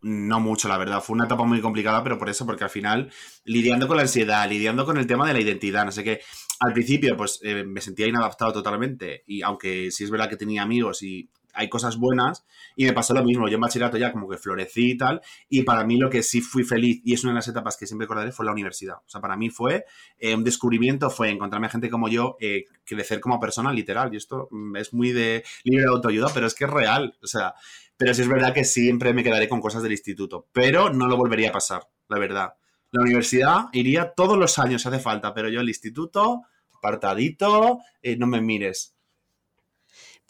No mucho, la verdad. Fue una etapa muy complicada, pero por eso, porque al final, lidiando con la ansiedad, lidiando con el tema de la identidad, no sé qué. Al principio, pues eh, me sentía inadaptado totalmente. Y aunque sí es verdad que tenía amigos y hay cosas buenas y me pasó lo mismo. Yo en bachillerato ya como que florecí y tal, y para mí lo que sí fui feliz, y es una de las etapas que siempre recordaré, fue la universidad. O sea, para mí fue eh, un descubrimiento, fue encontrarme a gente como yo, eh, crecer como persona, literal. Y esto mm, es muy de libre autoayuda, pero es que es real. O sea, pero sí es verdad que siempre me quedaré con cosas del instituto, pero no lo volvería a pasar, la verdad. La universidad iría todos los años hace falta, pero yo el instituto, apartadito, eh, no me mires.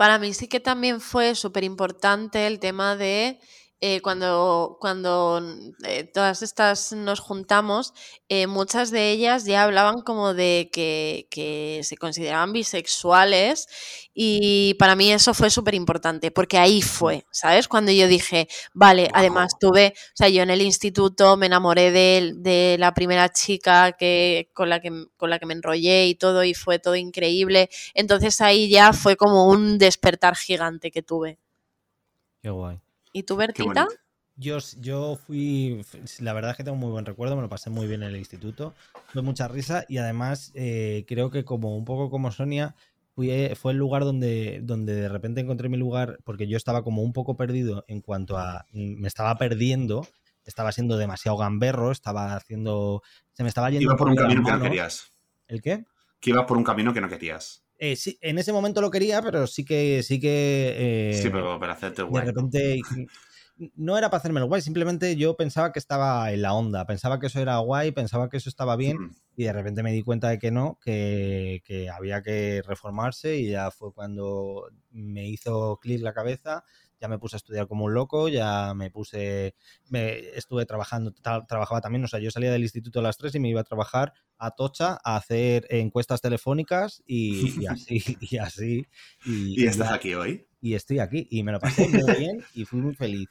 Para mí sí que también fue súper importante el tema de eh, cuando, cuando eh, todas estas nos juntamos, eh, muchas de ellas ya hablaban como de que, que se consideraban bisexuales y para mí eso fue súper importante porque ahí fue, ¿sabes? Cuando yo dije, vale, además tuve, o sea, yo en el instituto me enamoré de, de la primera chica que, con, la que, con la que me enrollé y todo y fue todo increíble, entonces ahí ya fue como un despertar gigante que tuve. Qué guay. ¿Y tú, Bertita? Yo, yo fui, la verdad es que tengo muy buen recuerdo, me lo pasé muy bien en el instituto, fue mucha risa y además eh, creo que como un poco como Sonia, fui, eh, fue el lugar donde, donde de repente encontré mi lugar, porque yo estaba como un poco perdido en cuanto a, mm, me estaba perdiendo, estaba siendo demasiado gamberro, estaba haciendo, se me estaba yendo Iba por un camino que no querías. ¿El qué? Que ibas por un camino que no querías. Eh, sí, en ese momento lo quería, pero sí que, sí que eh, sí, pero para hacerte de guay. ¿no? repente no era para hacerme el guay, simplemente yo pensaba que estaba en la onda, pensaba que eso era guay, pensaba que eso estaba bien Mm. y de repente me di cuenta de que no, que, que había que reformarse y ya fue cuando me hizo clic la cabeza, ya me puse a estudiar como un loco, ya me puse, me estuve trabajando, tra- trabajaba también, o sea, yo salía del instituto a las 3 y me iba a trabajar a Tocha a hacer encuestas telefónicas y, y así, y así. Y, Y estás aquí hoy. y estoy aquí y me lo pasé muy bien y fui muy feliz.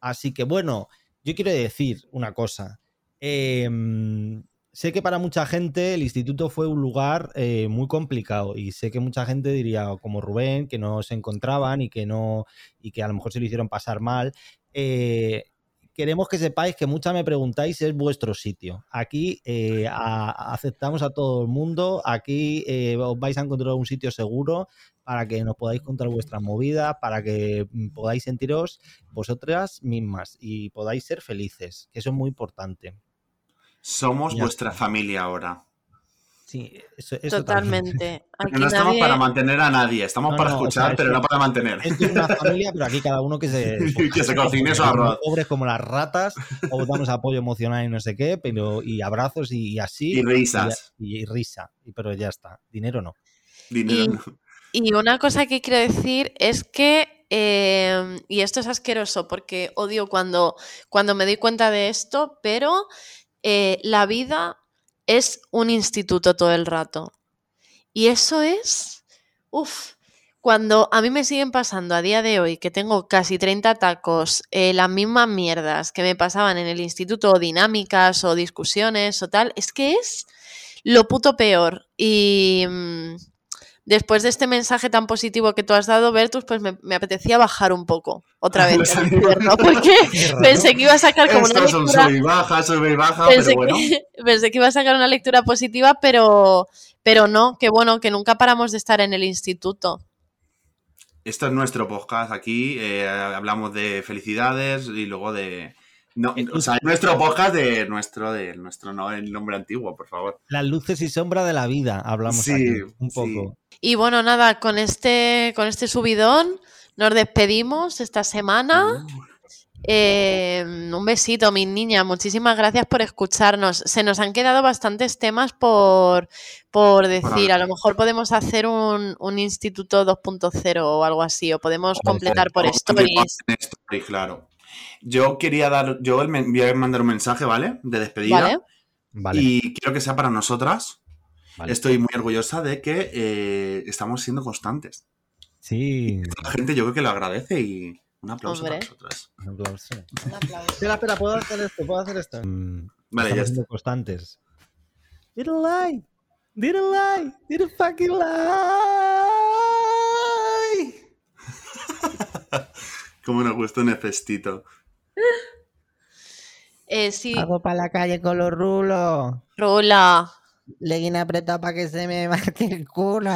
Así que bueno, yo quiero decir una cosa. Em, sé que para mucha gente el instituto fue un lugar eh, muy complicado y sé que mucha gente diría, como Rubén, que no se encontraban y que no y que a lo mejor se lo hicieron pasar mal. Eh, queremos que sepáis que muchas me preguntáis es vuestro sitio. Aquí eh, aceptamos a todo el mundo, aquí os vais a encontrar un sitio seguro para que nos podáis contar vuestras movidas, para que mm, podáis sentiros vosotras mismas y podáis ser felices, que eso es muy importante. Somos Ya vuestra familia ahora. Sí, eso, eso. Totalmente. Aquí no estamos nadie- para mantener a nadie, estamos No, para no, o escuchar, sea, pero no para mantener. Es una familia, pero aquí cada uno que se, Que se cocine su arroz. Pobres como las ratas, os damos apoyo emocional y no sé qué, pero y abrazos y, y así. Y risas. Y, y risa, y- pero ya está. Dinero no. Dinero Y- no. Y una cosa que quiero decir es que, eh, y esto es asqueroso porque odio cuando, cuando me doy cuenta de esto, pero eh, la vida es un instituto todo el rato. Y eso es, uff, cuando a mí me siguen pasando a día de hoy que tengo casi 30 tacos, eh, las mismas mierdas que me pasaban en el instituto, o dinámicas o discusiones o tal, es que es lo puto peor. Y mm, después de este mensaje tan positivo que tú has dado, Bertus, pues me, me apetecía bajar un poco otra vez el porque pensé que iba a sacar como una Esto lectura sub y baja, sub y baja, pensé, pero bueno. que, pensé que iba a sacar una lectura positiva, pero, pero no, que bueno, que nunca paramos de estar en el instituto. Esto es nuestro podcast aquí. eh, hablamos de felicidades y luego de. No, o sea, es nuestro podcast de nuestro, de nuestro, no el nombre antiguo, por favor. Las luces y sombras de la vida, hablamos Sí, aquí, un sí. poco. Y bueno, nada, con este, con este subidón nos despedimos esta semana. Eh, un besito, mis niñas. Muchísimas gracias por escucharnos. Se nos han quedado bastantes temas por, por decir. A lo mejor podemos hacer un, un instituto 2.0 o algo así, o podemos completar por stories. claro. Yo quería dar, yo me voy a mandar un mensaje, ¿vale? De despedida. Vale, Y quiero que sea para nosotras. Vale. Estoy muy orgullosa de que eh, estamos siendo constantes. Sí. La gente yo creo que lo agradece y un aplauso Hombre. para nosotras. un aplauso. Un aplauso. Espera, espera, ¿puedo hacer esto? ¿Puedo hacer esto? Mm, Vale, estamos ya siendo constantes. Didn't lie. Didn't lie. Didn't fucking lie. Cómo nos gusta un festito. Eh, sí, Hago para la calle con los rulos. Rula, Legging apretado para que se me marque el culo.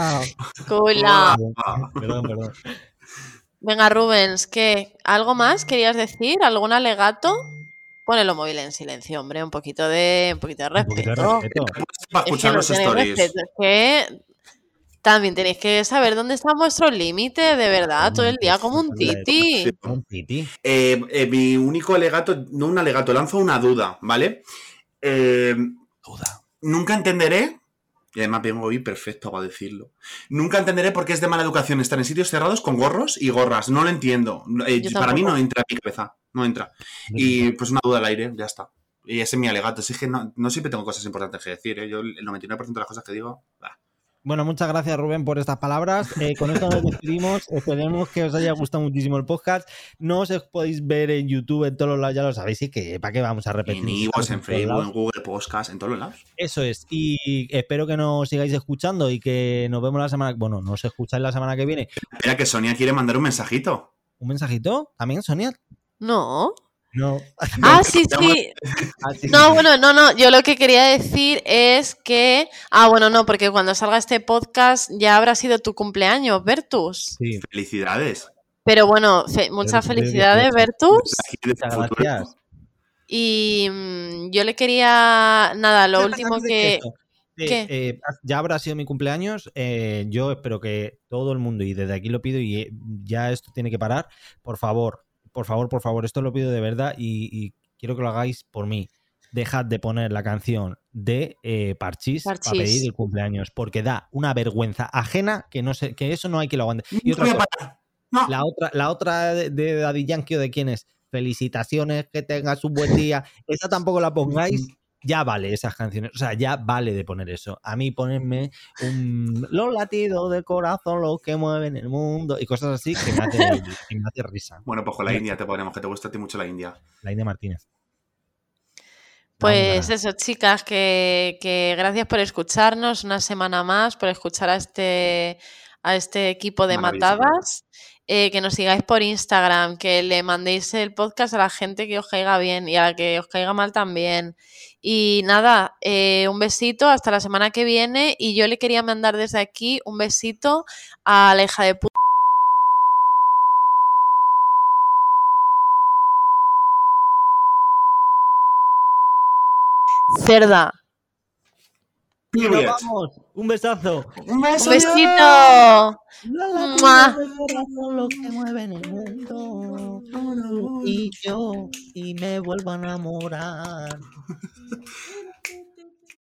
Rula. Ah. Perdón, perdón. Venga, Rubens, ¿qué? ¿Algo más querías decir? ¿Algún alegato? Pon el móvil en silencio, hombre, un poquito de, un poquito de Un poquito de respeto. Para Es que escuchar no los tenéis stories. respeto, es que también tenéis que saber dónde están vuestros límites, de verdad, todo el día como un titi. sí. Un piti. Eh, eh, mi único alegato, no un alegato, lanzo una duda, ¿vale? Eh, Duda. Nunca entenderé, y además vengo hoy perfecto para decirlo, nunca entenderé por qué es de mala educación estar en sitios cerrados con gorros y gorras. No lo entiendo. Eh, para mí no entra en mi cabeza. No entra. Y pues una duda al aire, ya está. Y ese es mi alegato. Si es que no, no siempre tengo cosas importantes que decir. ¿eh? Yo el 99% de las cosas que digo... bah. Bueno, muchas gracias Rubén por estas palabras. Eh, con esto nos despedimos. Esperemos que os haya gustado muchísimo el podcast. No os podéis ver en YouTube en todos los lados, ya lo sabéis, y que para qué vamos a repetir. En Ivos, en Facebook, en Google Podcast, en todos los lados. Eso es. Y espero que nos sigáis escuchando y que nos vemos la semana. Bueno, nos escucháis la semana que viene. Espera que Sonia quiere mandar un mensajito. ¿Un mensajito? ¿También, Sonia? No. No. Ah, sí, sí. Ah, sí, No, sí, sí. bueno, no, no. Yo lo que quería decir es que. Ah, bueno, no, porque cuando salga este podcast ya habrá sido tu cumpleaños, Bertus. Sí, Felicidades. Pero bueno, fe- muchas felicidades, 18. Bertus. Muchas gracias. Y mm, yo le quería. Nada, lo último que. eh, eh, ya habrá sido mi cumpleaños. eh, yo espero que todo el mundo, y desde aquí lo pido, y eh, ya esto tiene que parar. Por favor, por favor, por favor, esto lo pido de verdad y, y quiero que lo hagáis por mí. Dejad de poner la canción de eh, Parchís, para pedir el cumpleaños, porque da una vergüenza ajena que no sé, que eso no hay que lo aguante. Y otra cosa. No. la otra, la otra de, de Daddy Yankee o de quién es, felicitaciones, que tengas un buen día. Esa tampoco la pongáis. Ya vale esas canciones. O sea, ya vale de poner eso. A mí ponerme un, los latidos del corazón, los que mueven el mundo y cosas así que me hace, que me hace risa. Bueno, pues con la India te ponemos, que te gusta a ti mucho la India. La India Martínez. Pues Anda. eso, chicas, que, que gracias por escucharnos una semana más, por escuchar a este, a este equipo de matadas. Eh, que nos sigáis por Instagram, que le mandéis el podcast a la gente que os caiga bien y a la que os caiga mal también. Y nada, eh, un besito hasta la semana que viene. Y yo le quería mandar desde aquí un besito a la hija de puta. Cerda. Period. vamos. Un besazo. Un beso. Un besito. El mundo. Y yo, y me vuelvo a enamorar.